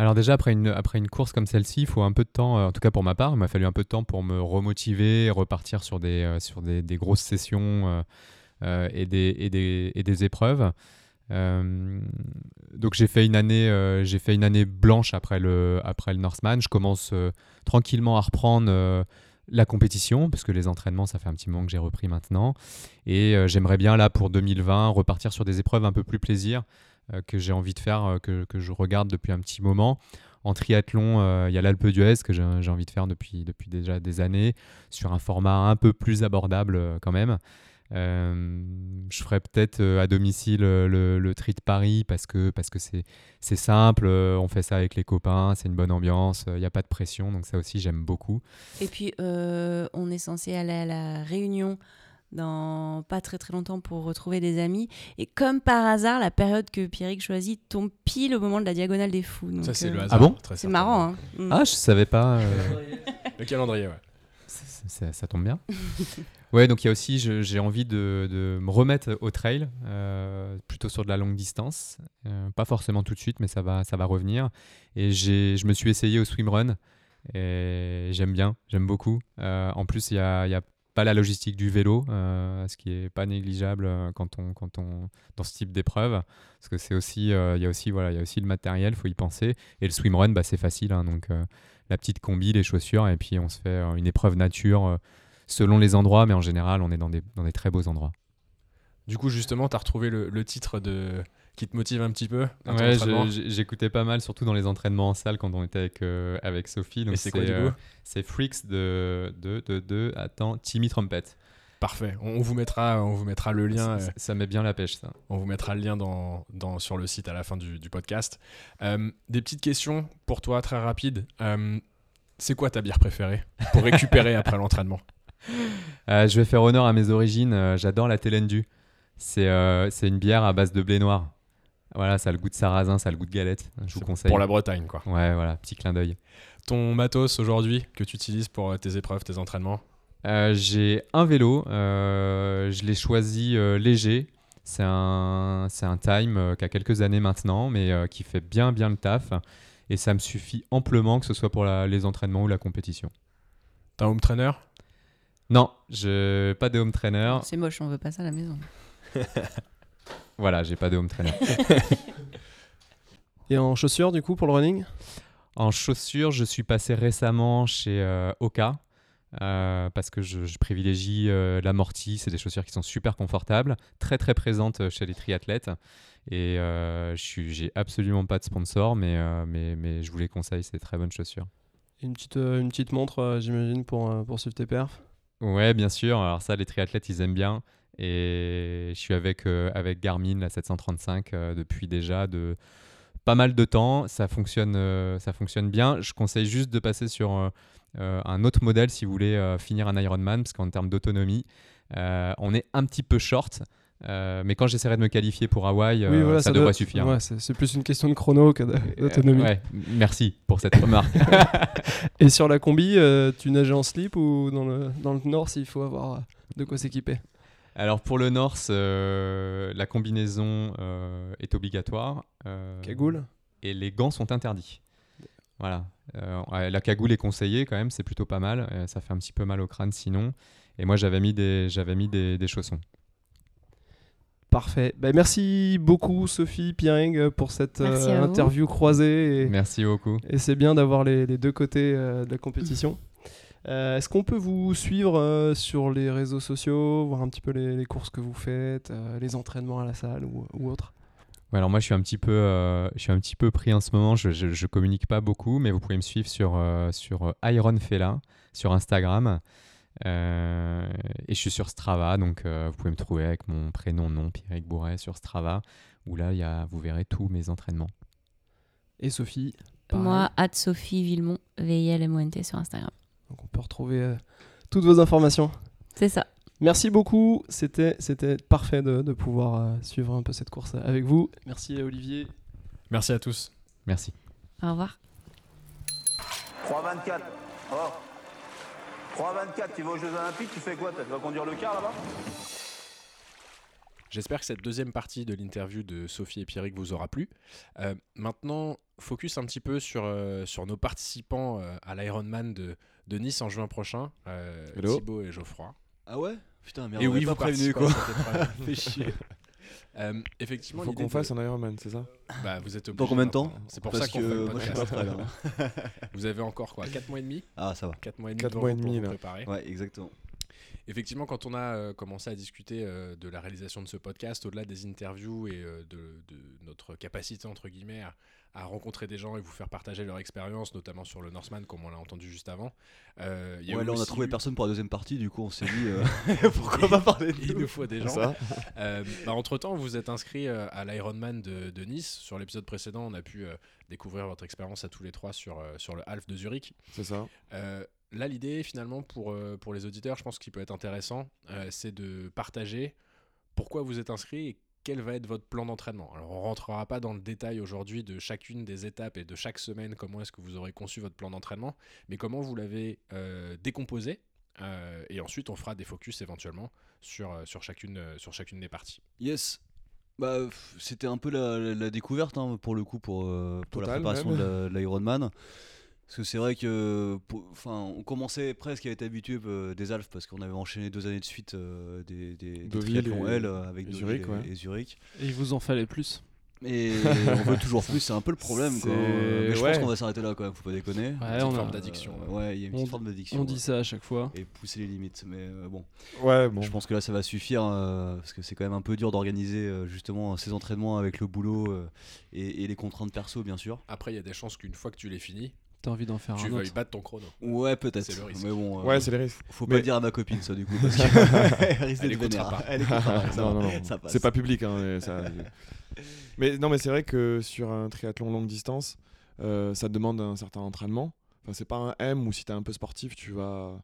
D: alors déjà, après une, après une course comme celle-ci, il faut un peu de temps, euh, en tout cas pour ma part, il m'a fallu un peu de temps pour me remotiver, repartir sur des, euh, sur des, grosses sessions euh, et, des, et, des, et, des, épreuves. donc j'ai fait une année, fait une année blanche après le, après le Northman. Je commence tranquillement à reprendre la compétition, parce que les entraînements, ça fait un petit moment que j'ai repris maintenant. Et j'aimerais bien, là, pour 2020, repartir sur des épreuves un peu plus plaisir, euh, que j'ai envie de faire, euh, que, que, je regarde depuis un petit moment. En triathlon, euh, il y a l'Alpe d'Huez que j'ai envie de faire depuis, depuis déjà des années, sur un format un peu plus abordable quand même. Je ferai peut-être à domicile le, le, tri de Paris parce que parce que c'est c'est simple, on fait ça avec les copains, c'est une bonne ambiance, il n'y a pas de pression, donc ça aussi j'aime beaucoup.
E: Et puis on est censé aller à la Réunion dans pas très très longtemps pour retrouver des amis. Et comme par hasard, la période que Pierrick choisit tombe pile au moment de la diagonale des fous.
B: ça, c'est le
D: euh, hasard. Ah bon?
E: C'est marrant. Hein.
D: Mm. Ah, je savais pas.
B: Euh. le calendrier, ouais.
D: Ça, tombe bien. ouais, donc il y a aussi, j'ai envie de, de, me remettre au trail, euh, plutôt sur de la longue distance. pas forcément tout de suite, mais ça va, ça va revenir. Et je me suis essayé au swimrun. Et j'aime bien, j'aime beaucoup. en plus, il y a, y a pas la logistique du vélo, euh, ce qui est pas négligeable euh, quand on, quand on, dans ce type d'épreuve, parce que c'est aussi, euh, il y a aussi, voilà, il y a aussi le matériel, faut y penser. Et le swimrun, bah, c'est facile, hein, donc la petite combi, les chaussures, et puis on se fait une épreuve nature selon les endroits, mais en général, on est dans des, dans des très beaux endroits.
B: Du coup, justement, tu as retrouvé le titre de, qui te motive un petit peu
D: Ouais, j'écoutais pas mal, surtout dans les entraînements en salle quand on était avec, euh, avec Sophie.
B: c'est quoi du coup?
D: C'est Freaks de, de, de, de, attends, Timmy Trumpet.
F: Parfait. On vous mettra, on vous mettra le lien.
D: Ça, ça, met bien la pêche, ça.
F: On vous mettra le lien dans, dans sur le site à la fin du, du podcast. des petites questions pour toi, très rapides. c'est quoi ta bière préférée pour récupérer après l'entraînement
D: Je vais faire honneur à mes origines. J'adore la Telendu. C'est une bière à base de blé noir. Voilà, ça a le goût de sarrasin, ça a le goût de galette. Je vous conseille.
F: Pour la Bretagne, quoi.
D: Ouais, voilà, petit clin d'œil.
F: Ton matos aujourd'hui que tu utilises pour euh, tes épreuves, tes entraînements
D: euh, J'ai un vélo. Euh, je l'ai choisi léger. C'est un, c'est un time qui a quelques années maintenant, mais qui fait bien, bien le taf. Et ça me suffit amplement, que ce soit pour les entraînements ou la compétition.
F: T'as un home trainer?
D: Non, je pas de home trainer.
E: C'est moche, on veut pas ça à la maison.
D: Voilà, j'ai pas de home trainer.
C: Et en chaussures, du coup, pour le running?
D: En chaussures, je suis passé récemment chez euh, Oka. Euh, parce que je, privilégie euh, l'amorti, c'est des chaussures qui sont super confortables, très très présentes chez les triathlètes. Et je j'ai absolument pas de sponsor, mais, mais, mais je vous les conseille, c'est très bonnes chaussures.
C: une petite, une petite montre, j'imagine, pour, pour suivre tes perfs?
D: Ouais, bien sûr. Alors ça, les triathlètes, ils aiment bien. Et je suis avec, euh, avec Garmin, la 735, euh, depuis déjà de pas mal de temps. Ça fonctionne, euh, ça fonctionne bien. Je conseille juste de passer sur un autre modèle si vous voulez finir un Ironman, parce qu'en termes d'autonomie, on est un petit peu short. mais quand j'essaierai de me qualifier pour Hawaï, ça, devrait suffire.
C: Ouais, c'est plus une question de chrono que d'autonomie.
D: ouais, merci pour cette remarque.
C: Et sur la combi, tu nages en slip ou dans le, dans le nord s'il faut avoir de quoi s'équiper?
D: Alors pour le Norse, euh, la combinaison euh, est obligatoire.
C: Euh, cagoule?
D: Et les gants sont interdits. Voilà. La cagoule est conseillée quand même, c'est plutôt pas mal. ça fait un petit peu mal au crâne sinon. Et moi j'avais mis des, j'avais mis des, chaussons.
C: Parfait. Ben, merci beaucoup Sophie Piering pour cette interview croisée.
D: merci beaucoup.
C: Et c'est bien d'avoir les, les, deux côtés de la compétition. Euh, est-ce qu'on peut vous suivre euh, sur les réseaux sociaux, voir un petit peu les, courses que vous faites, euh, les entraînements à la salle ou, ou autre?
D: Alors moi je suis un petit peu, je suis un petit peu pris en ce moment. Je, je, communique pas beaucoup, mais vous pouvez me suivre sur sur Iron Fela sur Instagram et je suis sur Strava, donc vous pouvez me trouver avec mon prénom nom Pierrick Bourret sur Strava où là y a, vous verrez tous mes entraînements.
C: Et Sophie
E: Moi, at Sophie Villemont, v i l m o n t sur Instagram.
C: Donc on peut retrouver euh, toutes vos informations.
E: C'est ça.
C: Merci beaucoup, c'était parfait de, de pouvoir euh, suivre un peu cette course avec vous. Merci Olivier.
F: Merci à tous.
D: Merci.
E: Au revoir.
A: 3-24. Oh. 3-24, tu vas aux Jeux Olympiques, tu fais quoi Tu vas conduire le car là-bas?
F: J'espère que cette deuxième partie de l'interview de Sophie et Pierrick vous aura plu. Euh, maintenant, focus un petit peu sur, sur nos participants à l'Ironman de, de Nice en juin prochain. Euh, Thibaut et Geoffroy.
G: Ah ouais? Putain, merde.
F: Et oui, vous prévenu quoi. Fait chier. Euh, effectivement,
B: faut qu'on fasse un Ironman, c'est ça?
F: Bah, vous êtes obligé.
G: Dans combien de temps?
F: C'est pour ça qu'on fait le podcast. vous avez encore quoi? 4 mois et demi?
G: Ah, ça va.
F: 4 mois et demi,
B: 4 mois et demi, là.
F: préparer.
G: Ouais, exactement.
F: Effectivement, quand on a euh, commencé à discuter euh, de la réalisation de ce podcast, au-delà des interviews et euh, de, de, notre capacité, entre guillemets, à, à rencontrer des gens et vous faire partager leur expérience, notamment sur le Norseman, comme on l'a entendu juste avant.
G: Euh, y a ouais, là, on a trouvé personne pour la deuxième partie, du coup, on s'est dit euh, pourquoi pas parler de
F: Il nous faut des gens. Euh, bah, entre temps, vous êtes inscrit euh, à l'Ironman de, de, Nice. Sur l'épisode précédent, on a pu découvrir votre expérience à tous les trois sur, sur le Half de Zurich.
B: C'est ça.
F: là, l'idée, finalement, pour, pour les auditeurs, je pense qu'il peut être intéressant, c'est de partager pourquoi vous êtes inscrit et quel va être votre plan d'entraînement Alors on rentrera pas dans le détail aujourd'hui de chacune des étapes et de chaque semaine comment est-ce que vous aurez conçu votre plan d'entraînement, mais comment vous l'avez euh, décomposé euh, et ensuite on fera des focus éventuellement sur, euh, sur, chacune, sur chacune des parties.
G: Yes. Bah, c'était un peu la, découverte hein, pour le coup pour, pour la préparation de l'Ironman. Parce que c'est vrai que, enfin, on commençait presque à être habitué euh, des Alpes parce qu'on avait enchaîné deux années de suite euh, des, des, triathlons L avec Zurich, et, Zurich.
C: Et il vous en fallait plus.
G: Et on veut toujours plus, c'est un peu le problème. Mais je pense qu'on va s'arrêter là quand même, faut pas déconner.
F: Ouais, une forme d'addiction.
G: ouais, il y a une petite forme d'addiction.
C: On dit ça à chaque fois.
G: Et pousser les limites. Mais euh, bon.
B: Ouais, bon.
G: Je pense que là ça va suffire parce que c'est quand même un peu dur d'organiser justement ces entraînements avec le boulot et, et, les contraintes perso, bien sûr.
F: Après, il y a des chances qu'une fois que tu les finis,
C: T'as envie d'en faire
F: tu
C: un
F: veux
C: autre.
F: battre ton chrono.
G: Ouais, peut-être.
F: C'est le risque.
G: Mais bon, euh,
B: Ouais, c'est les risques.
G: faut
B: Mais-
G: pas le dire à ma copine, ça, du coup. Parce que risque
F: Elle
G: d'être
F: écoutera
G: vénère.
F: pas.
G: Elle écoutera pas, ça
B: non, non, non.
G: ça passe.
B: C'est pas public. Hein, mais, ça- mais non, mais c'est vrai que sur un triathlon longue distance, euh, ça demande un certain entraînement. Enfin, c'est pas un M où si t'es un peu sportif, tu vas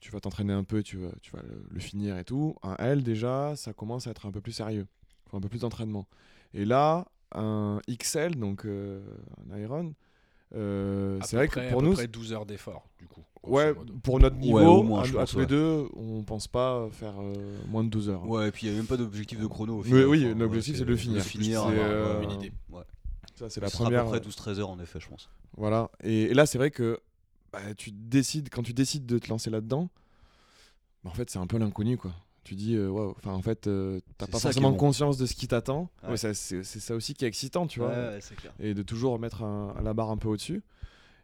B: tu vas t'entraîner un peu, tu vas, tu vas le, le finir et tout. Un L déjà, ça commence à être un peu plus sérieux. Faut un peu plus d'entraînement. Et là, un XL, donc euh, un Iron, euh,
F: À
B: c'est vrai
F: près-
B: que
F: à
B: pour
F: peu
B: nous,
F: près 12 heures d'effort, du coup.
B: ouais, pour notre
G: Ouais,
B: niveau,
G: au moins,
B: à,
G: je
B: à
G: pense,
B: tous les
G: ouais.
B: deux, on pense pas faire euh, moins de 12 heures.
G: Ouais, et puis il n'y a même pas d'objectif de chrono. au
B: Oui,
G: final.
B: oui,
G: Enfin,
B: l'objectif,
G: ouais,
B: c'est de le finir.
G: finir,
B: C'est, euh,
G: une
F: idée.
G: Ouais.
B: Ça, c'est la
G: sera
B: première.
G: à peu près 12-13 heures, en effet, je pense.
B: Voilà. Et, et là, c'est vrai que bah, tu décides, quand tu décides de te lancer là-dedans, bah, en fait, c'est un peu l'inconnu, quoi. Tu dis, euh, waouh, enfin, en fait, euh, t'as pas forcément
G: bon.
B: conscience de ce qui t'attend.
G: Ouais.
B: Ouais, ça, c'est ça aussi qui est excitant, tu vois.
G: Ouais, clair.
B: Et de toujours mettre un- la barre un peu au-dessus.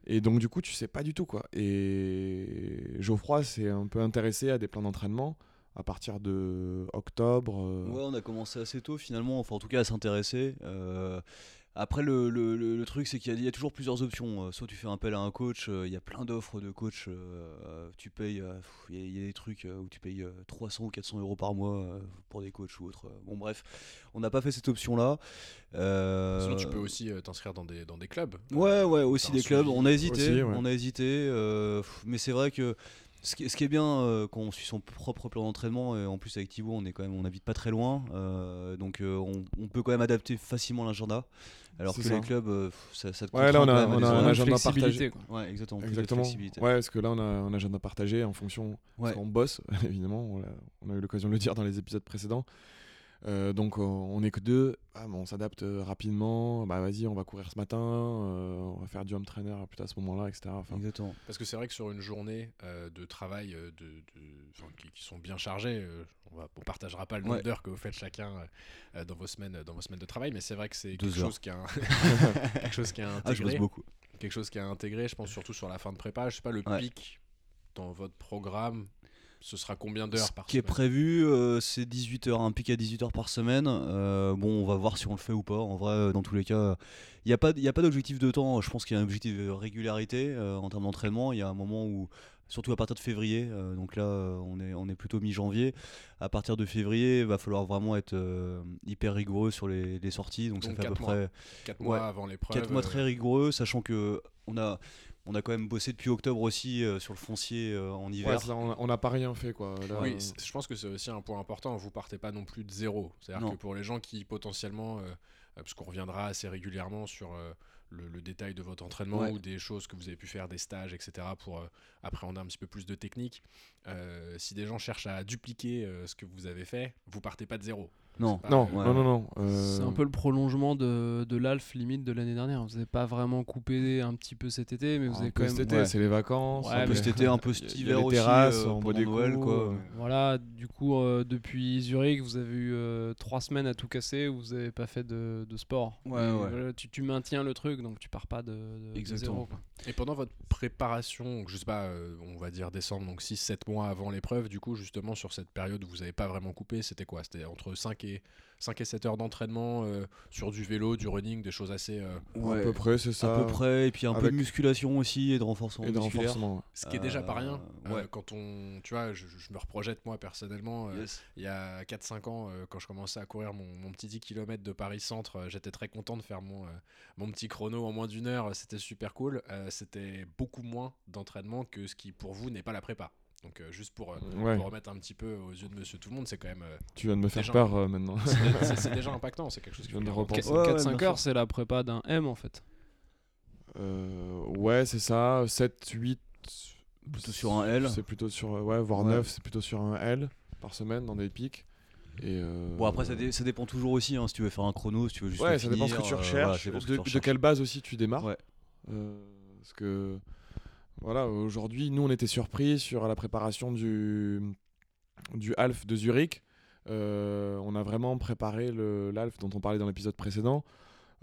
B: Et donc, du coup, tu sais pas du tout, quoi. Et Geoffroy s'est un peu intéressé à des plans d'entraînement à partir de octobre. euh,
G: Ouais, on a commencé assez tôt finalement, enfin en tout cas à s'intéresser. Euh, après, le, le- le- le truc, c'est qu'il y, a- il y a toujours plusieurs options. Euh, Soit tu fais appel à un coach, euh, il y a plein d'offres de coach. euh, tu payes, il y, a- il y a des trucs où tu payes euh, 300 ou 400 euros par mois pour des coachs ou autre. Bon, bref, on n'a pas fait cette option-là. Euh,
F: Sinon, tu peux aussi t'inscrire dans des, dans des clubs.
G: Ouais, ouais, aussi des clubs. On a hésité,
B: Aussi, ouais.
G: on a hésité, euh, mais c'est vrai que ce qui, ce qui est bien euh, quand on suit son propre plan d'entraînement, et en plus avec Thibaut, on est quand même, on habite pas très loin, euh, donc euh, on, on peut quand même adapter facilement l'agenda. Alors que
B: ça.
G: les clubs, euh, ça, ça te
B: Ouais, là, on a- on a un agenda partagé.
C: quoi.
G: Ouais, exactement.
B: Exactement. Ouais, parce que là, on a un agenda partagé en fonction. Parce
G: Ouais.
B: qu'on bosse, évidemment. On a, on a eu l'occasion de le dire dans les épisodes précédents. Euh, donc, euh, on est que deux. Ah, bon, on s'adapte euh, rapidement. Bah, vas-y, on va courir ce matin. euh, on va faire du home trainer plutôt à ce moment-là, etc. Enfin,
G: Exactement.
F: Parce que c'est vrai que sur une journée euh, de travail de, qui, qui sont bien chargées, euh, on ne partagera pas le nombre
G: Ouais.
F: d'heures que vous faites chacun dans, vos semaines, dans vos semaines de travail, mais c'est vrai que c'est quelque chose, qui a un- quelque chose qui a
G: Ah, je bosse
F: intégré.
G: beaucoup.
F: quelque chose qui a intégré, je pense surtout sur la fin de prépa. Je sais pas, le
G: Ouais.
F: pic dans votre programme, ce sera combien d'heures
G: Ce
F: par
G: qui est prévu, euh, c'est 18 heures, un pic à 18 heures par semaine. Euh, bon, on va voir si on le fait ou pas. En vrai, euh, dans tous les cas, il n'y a pas, il y a pas d'objectif de temps. Je pense qu'il y a un objectif de régularité euh, en termes d'entraînement. Il y a un moment où, surtout à partir de février, donc là, on est, on est plutôt mi-janvier. À partir de février, il va falloir vraiment être hyper rigoureux sur les, les sorties. Donc, ça fait à peu
F: mois.
G: près
F: 4
G: Ouais.
F: mois avant l'épreuve.
G: 4 mois très rigoureux, sachant que on a, on a quand même bossé depuis octobre aussi euh, sur le foncier euh, en hiver.
B: on n'a pas rien fait, quoi. Là,
F: Oui,
B: euh,
F: je pense que c'est aussi un point important. Vous partez pas non plus de zéro. C'est-à-dire que pour les gens qui potentiellement, euh, euh, parce qu'on reviendra assez régulièrement sur euh, le, le détail de votre entraînement
G: Ouais.
F: ou des choses que vous avez pu faire, des stages, etc., pour euh, appréhender un petit peu plus de technique. euh, si des gens cherchent à dupliquer euh, ce que vous avez fait, vous partez pas de zéro.
G: Non,
B: Non,
G: Ouais.
B: non, non, non. euh,
C: C'est un peu le prolongement de, de l'Alf limite de l'année dernière. Vous n'avez pas vraiment coupé un petit peu cet été, mais vous
B: un
C: avez quand
B: cet
C: même.
B: été,
G: ouais.
B: c'est les vacances.
C: Ouais,
G: un peu cet été, un peu cet hiver aussi,
B: terrasses,
G: euh, pendant
B: des
G: Noël,
B: coups,
G: quoi.
C: Voilà, du coup, euh, depuis Zurich, vous avez eu euh, trois semaines à tout casser où vous n'avez pas fait de, de sport.
G: Ouais,
C: Et
G: ouais.
C: voilà, tu, tu maintiens le truc, donc tu pars pas de, de- de
G: Exactement.
C: zéro. quoi.
F: Et pendant votre préparation, je sais pas, euh, on va dire décembre, donc 6-7 mois avant l'épreuve, du coup, justement, sur cette période où vous n'avez pas vraiment coupé, c'était quoi? C'était entre 5 et, 5 et 7 heures d'entraînement euh, sur du vélo, du running, des choses assez. euh,
B: À peu près, c'est ça.
G: à peu près, et puis un peu de musculation aussi et de renforcement
B: Et de renforcement.
F: ce qui est déjà pas rien.
G: Euh,
F: euh,
G: ouais.
F: quand on. Tu vois, je, je me reprojette moi personnellement. euh,
G: Yes.
F: il y a 4-5 ans, euh, quand je commençais à courir mon, mon petit 10 km de Paris-Centre, euh, j'étais très content de faire mon, euh, mon petit chrono en moins d'une heure, c'était super cool. Euh, c'était beaucoup moins d'entraînement que ce qui pour vous n'est pas la prépa. Donc euh, juste pour, euh,
B: Ouais,
F: pour remettre un petit peu aux yeux de monsieur tout le monde, c'est quand même... euh,
B: tu viens de me faire
F: Déjà.
B: peur euh, maintenant.
F: c'est- déjà impactant, c'est quelque chose.
G: Ouais, ouais,
C: 4-5
G: bien
C: heures, c'est la prépa d'un M en fait.
B: Euh, ouais, c'est ça. 7, 8.
G: Plutôt sur un L.
B: C'est plutôt sur. Ouais, voire
G: Ouais.
B: 9, c'est plutôt sur un L par semaine dans des pics. Et euh,
G: Bon après ça, dé- ça dépend toujours aussi hein, si tu veux faire un chrono, si tu veux juste
B: Ouais, ça dépend ce que tu
G: euh, voilà,
B: recherches.
G: que
B: de,
G: tu
B: de
G: recherches.
B: quelle base aussi tu démarres.
G: Ouais.
B: Euh, parce que. Voilà, aujourd'hui, nous, on était surpris sur la préparation du, du Half de Zurich. Euh, on a vraiment préparé l'Half dont on parlait dans l'épisode précédent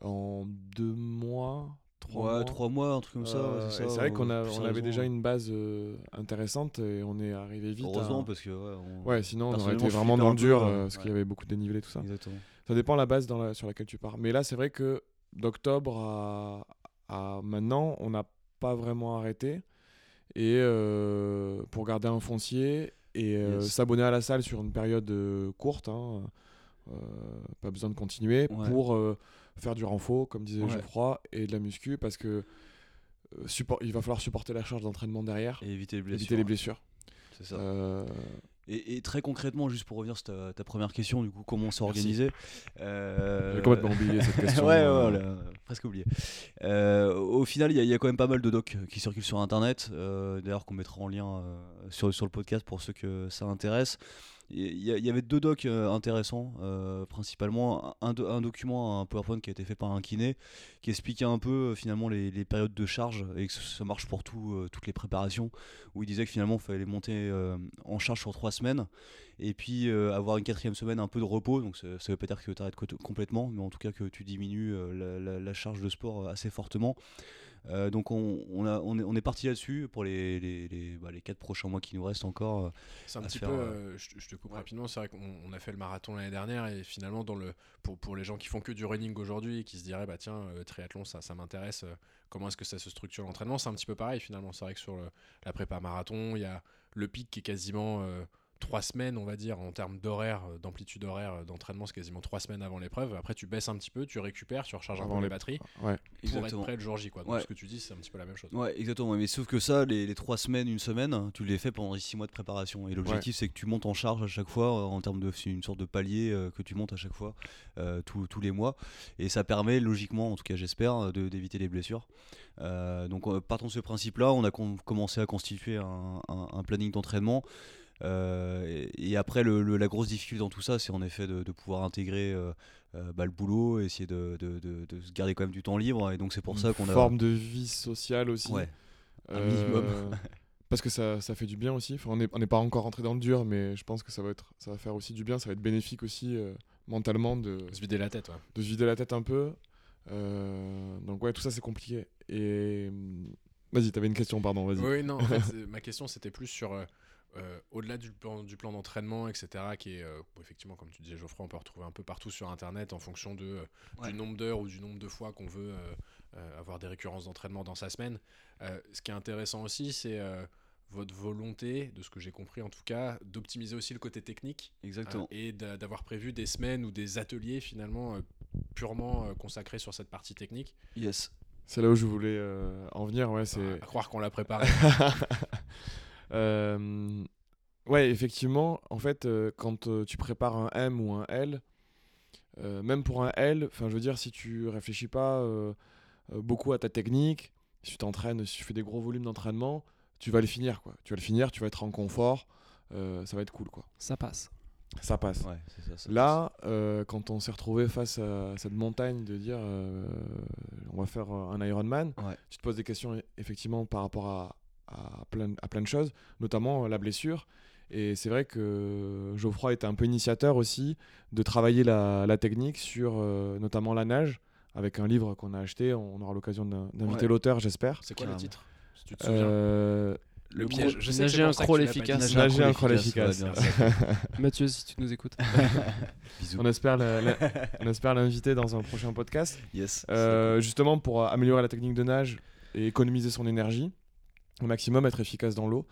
B: en deux mois, trois
G: Ouais,
B: mois.
G: trois mois, un truc comme ça.
B: Euh,
G: c'est
B: vrai qu'on a- on avait déjà une base euh, intéressante et on est arrivé vite.
G: Heureusement
B: à-
G: parce que ouais, on-
B: Ouais, sinon on aurait été vraiment dans le dur
G: ouais.
B: parce qu'il y avait beaucoup de dénivelé tout ça.
G: Exactement.
B: Ça dépend la base dans la- sur laquelle tu pars. Mais là, c'est vrai que d'octobre à, à maintenant, on n'a pas vraiment arrêter et pour garder un foncier et s'abonner à la salle sur une période courte. Hein, pas besoin de continuer pour faire du renfort, comme disait Geoffroy, et de la muscu parce que il va falloir supporter la charge d'entraînement derrière
G: et éviter les blessures.
B: Éviter les blessures.
G: C'est ça. Et, très concrètement, juste pour revenir sur ta, première question, du coup, comment s'organiser
B: euh... J'ai complètement oublié cette question.
G: ouais, ouais, presque oublié. Euh, au final, il y, a quand même pas mal de docs qui circulent sur Internet, euh, d'ailleurs qu'on mettra en lien euh, sur, sur le podcast pour ceux que ça intéresse. Il y, avait deux docs euh, intéressants, euh, principalement un, document, un PowerPoint qui a été fait par un kiné, qui expliquait un peu euh, finalement les, périodes de charge et que ça marche pour tout, toutes les préparations, où il disait que finalement il fallait monter en charge sur trois semaines et puis avoir une quatrième semaine un peu de repos. Donc ça, ne veut pas dire que tu arrêtes complètement, mais en tout cas que tu diminues la, charge de sport assez fortement. Euh, donc on, on, est, parti là-dessus pour les, les, bah, les, 4 prochains mois qui nous restent encore. Euh,
F: c'est un petit peu, euh, je, te coupe rapidement, c'est vrai qu'on a fait le marathon l'année dernière et finalement dans le, pour, pour les gens qui font que du running aujourd'hui et qui se diraient bah tiens triathlon ça, ça m'intéresse, comment est-ce que ça se structure l'entraînement, c'est un petit peu pareil finalement. C'est vrai que sur la prépa marathon, il y a le pic qui est quasiment trois semaines, on va dire, en termes d'horaire, euh, d'amplitude horaire euh, d'entraînement, c'est quasiment trois semaines avant l'épreuve. Après, tu baisses un petit peu, tu récupères, tu recharges un peu les batteries
B: ouais.
F: pour être prêt le jour J. Quoi. Donc, ce que tu dis, c'est un petit peu la même chose.
G: Ouais, exactement. Mais sauf que ça, les, trois semaines, une semaine, tu les fais pendant les six mois de préparation. Et l'objectif, c'est que tu montes en charge à chaque fois, euh, en termes de. une sorte de palier que tu montes à chaque fois, tous les mois. Et ça permet, logiquement, en tout cas, j'espère, d'éviter les blessures. donc, partons de ce principe-là, on a commencé à constituer un, un planning d'entraînement. Euh, et, après, le, la grosse difficulté dans tout ça, c'est en effet de, pouvoir intégrer euh, euh, bah, le boulot, essayer de, de, se garder quand même du temps libre. Et donc, c'est pour ça qu'on a.
B: forme de vie sociale aussi.
G: Ouais. Un minimum.
B: parce que ça, ça, fait du bien aussi. Enfin, on n'est pas encore rentré dans le dur, mais je pense que ça va, être, ça va faire aussi du bien. Ça va être bénéfique aussi mentalement de,
F: se vider la tête. Ouais.
B: De se vider la tête un peu. donc, ouais, tout ça, c'est compliqué. Et. Vas-y, t'avais une question, pardon. Vas-y.
F: Oui, non, en fait, ma question, c'était plus sur euh, au-delà du plan, du plan d'entraînement, etc., qui est euh, effectivement, comme tu disais, Geoffroy, on peut retrouver un peu partout sur Internet en fonction de, euh, du nombre d'heures ou du nombre de fois qu'on veut avoir des récurrences d'entraînement dans sa semaine. ce qui est intéressant aussi, c'est votre volonté, de ce que j'ai compris en tout cas, d'optimiser aussi le côté technique.
G: Exactement.
F: et d'avoir prévu des semaines ou des ateliers finalement purement consacrés sur cette partie technique.
G: Yes.
B: C'est là où je voulais en venir, ouais. C'est...
F: À croire qu'on l'a préparé.
B: Euh, ouais, effectivement, en fait, euh, quand euh, tu prépares un M ou un L, même pour un L, enfin, je veux dire, si tu réfléchis pas beaucoup à ta technique, si tu t'entraînes, si tu fais des gros volumes d'entraînement, tu vas le finir, quoi. Tu vas le finir, tu vas être en confort, ça va être cool, quoi.
C: Ça passe.
B: Ça passe.
G: Ouais, ça,
B: Là, quand on s'est retrouvé face à cette montagne de dire on va faire un Ironman, tu te poses des questions effectivement par rapport à, à plein, à plein de choses, notamment la blessure. Et c'est vrai que Geoffroy était un peu initiateur aussi de travailler la, la technique sur euh, notamment la nage, avec un livre qu'on a acheté. On aura l'occasion d'inviter l'auteur, j'espère.
F: C'est quoi le titre
B: si tu te souviens? Euh,
C: le, piège. Je sais Nager un crawl efficace.
B: Nager un crawl efficace.
C: Mathieu, si tu nous écoutes.
B: on espère l'inviter dans un prochain podcast.
G: Yes.
B: Euh, justement pour améliorer la technique de nage et économiser son énergie au maximum, être efficace dans l'eau.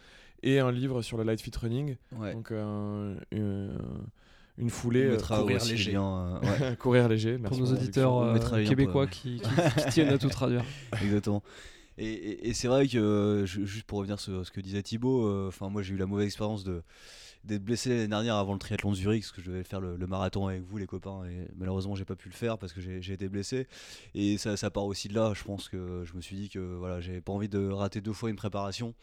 B: Et un livre sur le light fit running. Donc euh, une, foulée.
G: Euh, courir léger.
B: Euh, courir léger.
C: Pour nos auditeurs québécois qui, tiennent à tout traduire.
G: Exactement. Et, et, c'est vrai que, juste pour revenir sur ce que disait Thibaut, enfin moi j'ai eu la mauvaise expérience de d'être blessé l'année dernière avant le triathlon de Zurich, parce que je devais faire le, marathon avec vous, les copains, et malheureusement, j'ai pas pu le faire parce que j'ai été blessé. Et ça, ça, part aussi de là. Je pense que je me suis dit que voilà, j'avais pas envie de rater deux fois une préparation.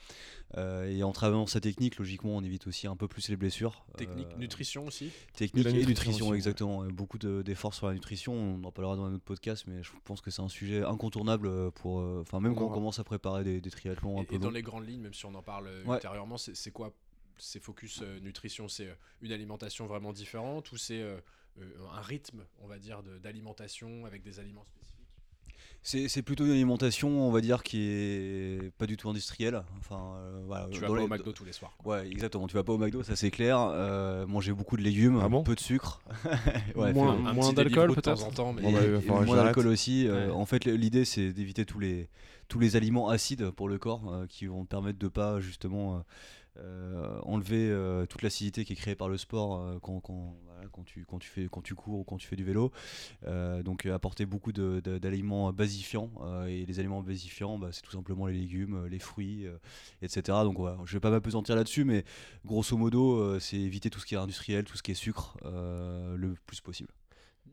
G: Euh, et en travaillant sa technique, logiquement, on évite aussi un peu plus les blessures.
F: Technique, euh, nutrition aussi
G: Technique et, nutrition, exactement. Beaucoup d'efforts sur la nutrition. On en parlera dans un autre podcast, mais je pense que c'est un sujet incontournable pour. Euh, enfin, même quand on commence à préparer des, triathlons un peu.
F: Et dans les grandes lignes, même si on en parle ultérieurement, c'est quoi c'est focus euh, nutrition, c'est euh, une alimentation vraiment différente ou c'est euh, un rythme, on va dire, d'alimentation avec des aliments spécifiques?
G: C'est plutôt une alimentation, on va dire, qui est pas du tout industrielle. Enfin, euh, voilà,
F: tu vas pas au McDo tous les soirs.
G: Ouais, exactement. Tu vas pas au McDo, ça c'est clair. Euh, manger beaucoup de légumes, ah peu de sucre.
C: ouais, moins, moins d'alcool peut-être. De temps en
G: temps, mais moins d'alcool aussi. Euh, en fait, l'idée c'est d'éviter tous les tous les aliments acides pour le corps qui vont permettre de pas justement euh, enlever euh, toute l'acidité qui est créée par le sport euh, quand, quand, quand, tu, quand, tu fais, quand tu cours ou quand tu fais du vélo. donc apporter beaucoup d'aliments basifiants. et les aliments basifiants, bah, c'est tout simplement les légumes, les fruits, etc. Donc voilà, je vais pas m'apesantir là-dessus, mais grosso modo, c'est éviter tout ce qui est industriel, tout ce qui est sucre, le plus possible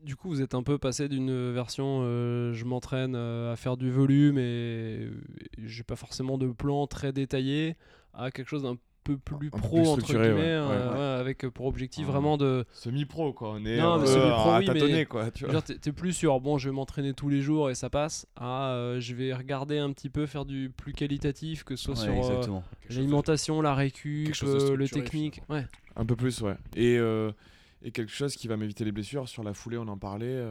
C: du coup, vous êtes un peu passé d'une version je m'entraîne à faire du volume et j'ai pas forcément de plan très détaillé à quelque chose d'un peu plus pro entre guillemets euh, avec pour objectif vraiment de
B: semi-pro quoi. On est non, mais semi-pro oui, tâtonner, quoi tu vois.
C: t'es plus sur bon je vais m'entraîner tous les jours et ça passe à euh, je vais regarder un petit peu faire du plus qualitatif que ce soit sur euh, l'alimentation la récup le technique ouais.
B: Un peu plus ouais. Et et quelque chose qui va m'éviter les blessures sur la foulée on en parlait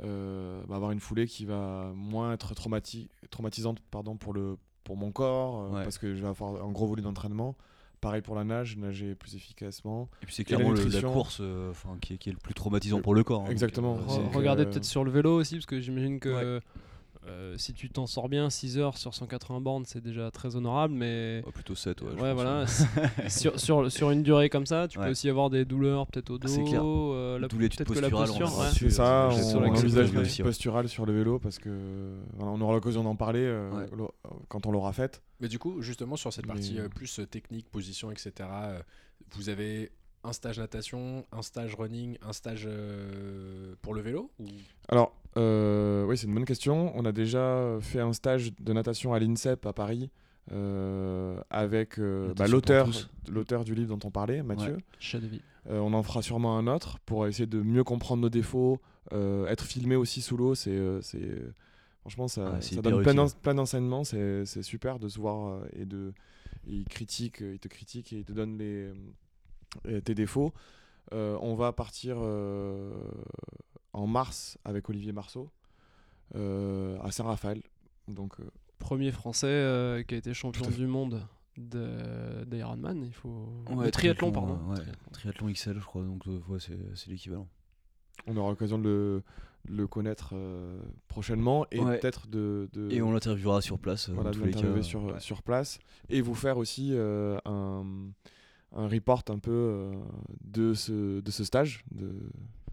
B: bah, avoir une foulée qui va moins être traumatisante pardon pour le pour mon corps parce que je vais avoir un gros volume d'entraînement Pareil pour la nage, nager plus efficacement.
G: Et puis c'est clairement la, course euh, qui, est, le plus traumatisant pour le corps. Hein,
B: Exactement.
C: Euh, regardez peut-être sur le vélo aussi, parce que j'imagine que euh, si tu t'en sors bien, 6 heures sur 180 bornes, c'est déjà très honorable, mais.
G: plutôt 7, ouais.
C: ouais voilà. sur, sur, sur, une durée comme ça, tu peux aussi avoir des douleurs, peut-être au ah, dos.
G: Euh, la, peut-être que la posture.
B: C'est ça, on, on envisage une posturale sur le vélo parce que on aura l'occasion d'en parler euh, quand on l'aura faite.
F: Mais du coup, justement, sur cette partie plus technique, position, etc., vous avez un stage natation, un stage running, un stage pour le vélo
B: Alors, euh, oui, c'est une bonne question. On a déjà fait un stage de natation à l'INSEP à Paris euh, avec euh, bah, l'auteur, l'auteur du livre dont on parlait, Mathieu. on en fera sûrement un autre pour essayer de mieux comprendre nos défauts, être filmé aussi sous l'eau. C'est, franchement, ça, ça donne plein, d'enseignements. C'est, super de se voir et de, il critique, il te critique et il te donne les, tes défauts. on va partir en mars avec Olivier Marceau euh, à Saint-Raphaël. Donc, euh,
C: Premier français euh, qui a été champion du monde d'Ironman, il faut.
G: Ouais, triathlon, pardon. triathlon. XL, je crois, donc c'est l'équivalent.
B: On aura l'occasion de le, connaître prochainement et peut-être de,
G: Et on l'interviewera sur place.
B: Voilà, l'interviewer sur, sur place. Et vous faire aussi un, un report un peu de, ce, de ce stage, de,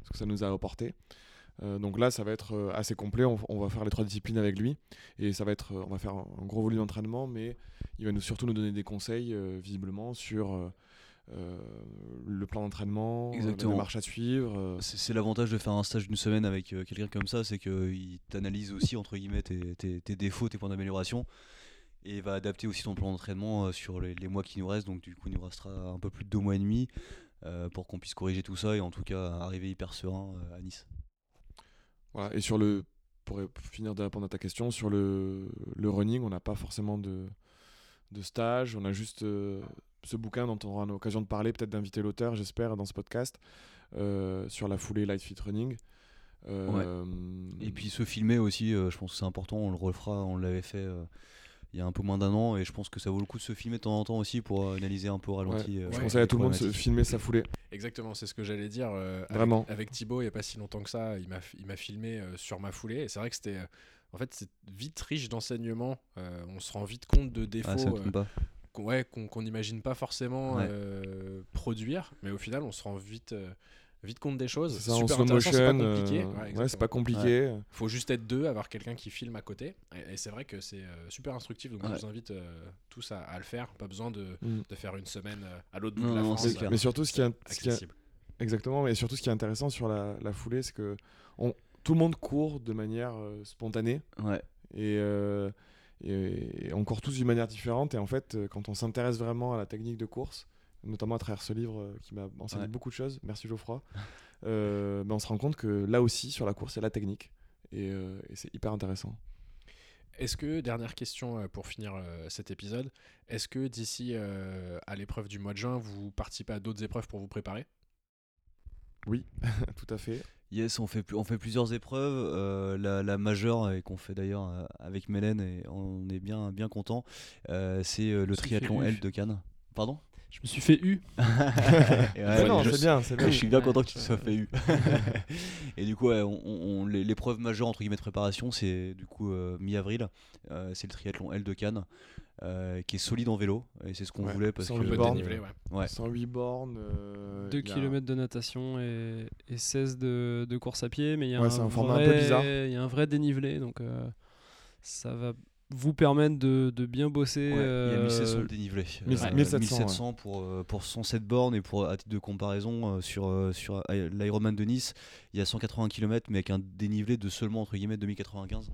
B: ce que ça nous a apporté. Euh, donc là, ça va être euh, assez complet. On, va faire les trois disciplines avec lui et ça va être, euh, on va faire un, gros volume d'entraînement, mais il va nous surtout nous donner des conseils visiblement sur le plan d'entraînement, la marche à suivre.
G: C'est l'avantage de faire un stage d'une semaine avec quelqu'un comme ça, c'est qu'il t'analyse aussi entre guillemets tes, tes, défauts, tes points d'amélioration et va adapter aussi ton plan d'entraînement sur les, les, mois qui nous restent. Donc du coup, il nous restera un peu plus de deux mois et demi. Euh, pour qu'on puisse corriger tout ça et en tout cas arriver hyper serein euh, à Nice.
B: Voilà, et sur le, pour finir de répondre à ta question, sur le, le running, on n'a pas forcément de, de stage, on a juste euh, ce bouquin dont on aura l'occasion de parler, peut-être d'inviter l'auteur, j'espère, dans ce podcast, sur la foulée Light Fit Running.
G: Et puis se filmer aussi, je pense que c'est important, on le refera, on l'avait fait il y a un peu moins d'un an et je pense que ça vaut le coup de se filmer de temps en temps aussi pour analyser un peu au ralenti.
B: Euh, je conseille à tout le monde de se filmer sa foulée.
F: Exactement, c'est ce que j'allais dire. Euh,
B: Vraiment.
F: Avec, Thibaut, il n'y a pas si longtemps que ça, il m'a filmé euh, sur ma foulée et c'est vrai que c'était. en fait, c'est vite riche d'enseignements. on se rend vite compte de défauts. Ah, qu'on n'imagine pas forcément produire, mais au final, on se rend vite vite compte des choses.
B: C'est super intéressant, c'est pas compliqué. Euh, c'est pas compliqué.
F: Faut juste être deux, avoir quelqu'un qui filme à côté. Et, c'est vrai que c'est euh, super instructif. Donc je vous invite euh, tous à, le faire. Pas besoin de, mm. de faire une semaine à l'autre bout de la France.
B: mais surtout ce qui, est, exactement. Mais surtout ce qui est intéressant sur la, la foulée, c'est que on, tout le monde court de manière spontanée.
G: Ouais.
B: Et, et, on court tous d'une manière différente. Et en fait, quand on s'intéresse vraiment à la technique de course notamment à travers ce livre euh, qui m'a enseigné beaucoup de choses. Merci Geoffroy. Euh, on se rend compte que là aussi, sur la course, il y a la technique. Et, euh, c'est hyper intéressant.
F: Est-ce que, dernière question pour finir cet épisode, est-ce que d'ici à l'épreuve du mois de juin, vous participez à d'autres épreuves pour vous préparer?
B: Oui, tout à fait.
G: Yes, on fait, on fait plusieurs épreuves. la, la, majeure, et qu'on fait d'ailleurs avec Mélène, et on est bien, bien content, c'est le triathlon L de Cannes. Pardon?
C: Je me suis fait U.
B: non, c'est bien, c'est bien.
G: Je suis bien content que tu te sois fait U. et du coup, on, l'épreuve majeure entre guillemets de préparation, c'est du coup euh, mi-avril. Euh, c'est le triathlon L de Cannes. Euh, qui est solide en vélo et c'est ce qu'on voulait parce
B: 108
G: que
B: bornes, dénivelé, ouais. 108 bornes
C: 2 km de natation et, 16 de, de, course à pied mais il y a
B: un, un, format un peu bizarre
C: il y a un vrai dénivelé donc ça va vous permettre de, de bien bosser.
G: il y a 1700 le dénivelé.
B: 1700,
G: pour, euh, pour 107 bornes et pour, à titre de comparaison, euh, sur, euh, sur l'Ironman de Nice, il y a 180 km mais avec un dénivelé de seulement entre guillemets 2095.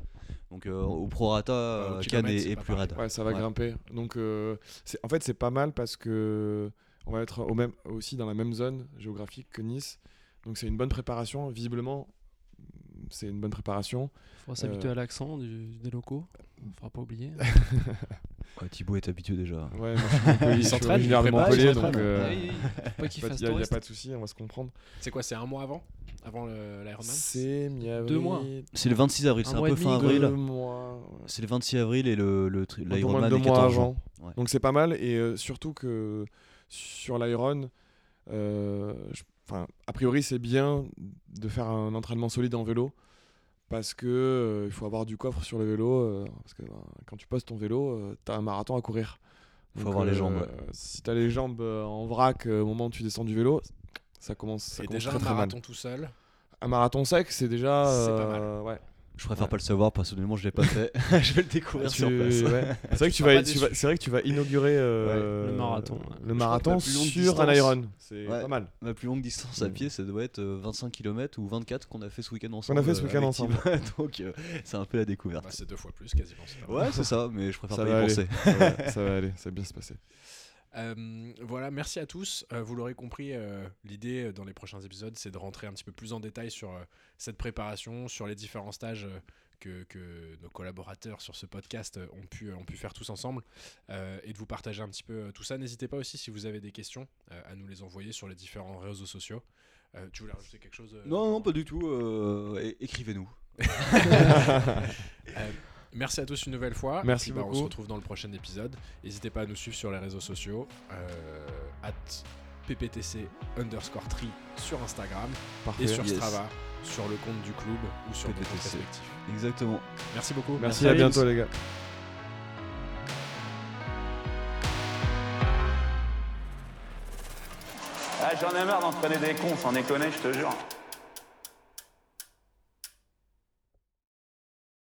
G: Donc au prorata, Cannes est, plus raide.
B: Ouais, ça va grimper. Donc en fait, c'est pas mal parce que on va être au même, aussi dans la même zone géographique que Nice. Donc c'est une bonne préparation. Visiblement, c'est une bonne préparation.
C: Il faudra s'habituer à l'accent des locaux. Il ne faudra pas oublier.
G: ouais, Thibaut est habitué déjà.
B: Ouais, moi, je suis originaire de Montpellier, donc
C: euh, il
B: n'y a, pas de souci, on va se comprendre.
F: C'est quoi, c'est un mois avant avant l'Ironman
B: C'est mi-avril.
C: Deux mois.
G: C'est le 26 avril, c'est un, peu fin avril. C'est le 26 avril et le, le l'Ironman est 14 avant.
B: Ouais. Donc c'est pas mal et euh, surtout que sur l'Iron, euh, a priori c'est bien de faire un entraînement solide en vélo parce que euh, il faut avoir du coffre sur le vélo euh, parce que ben, quand tu poses ton vélo euh, tu as un marathon à courir.
G: Il faut avoir les jambes
B: si tu as les jambes en vrac au moment où tu descends du vélo ça commence ça
F: et
B: commence
F: déjà
B: très,
F: un marathon tout seul
B: un marathon sec c'est déjà
F: pas mal.
B: ouais
G: je préfère pas le savoir, personnellement, je l'ai pas fait. je vais le découvrir sur place.
B: C'est vrai que tu vas, c'est vrai que tu vas inaugurer euh,
C: le marathon,
B: le marathon sur un Iron. C'est pas mal.
G: Ma plus longue distance à pied, ça doit être 25 euh, km ou 24 qu'on a fait ce week-end ensemble.
B: On a fait ce week-end euh, ensemble.
G: Donc c'est un peu la découverte.
F: Bah, c'est deux fois plus quasiment.
G: Ouais, c'est ça, mais je préfère
B: pas
G: y penser.
B: Ça va aller, ça va bien se passer.
F: Euh, voilà, merci à tous. Euh, vous l'aurez compris, euh, l'idée dans les prochains épisodes, c'est de rentrer un petit peu plus en détail sur cette préparation, sur les différents stages que, que, nos collaborateurs sur ce podcast ont pu, ont pu faire tous ensemble et de vous partager un petit peu tout ça. N'hésitez pas aussi, si vous avez des questions, à nous les envoyer sur les différents réseaux sociaux. tu voulais rajouter quelque chose
G: Non, non, pas du tout. Écrivez-nous.
F: Merci à tous une nouvelle fois.
B: Merci beaucoup.
F: on se retrouve dans le prochain épisode. N'hésitez pas à nous suivre sur les réseaux sociaux. Euh, at pptc underscore tri sur Instagram et sur Strava sur le compte du club ou sur PPTC. comptes respectifs.
G: Exactement.
F: Merci beaucoup.
B: Merci, à bientôt les gars.
A: Ah, J'en ai marre d'entraîner des cons, sans déconner, je te jure.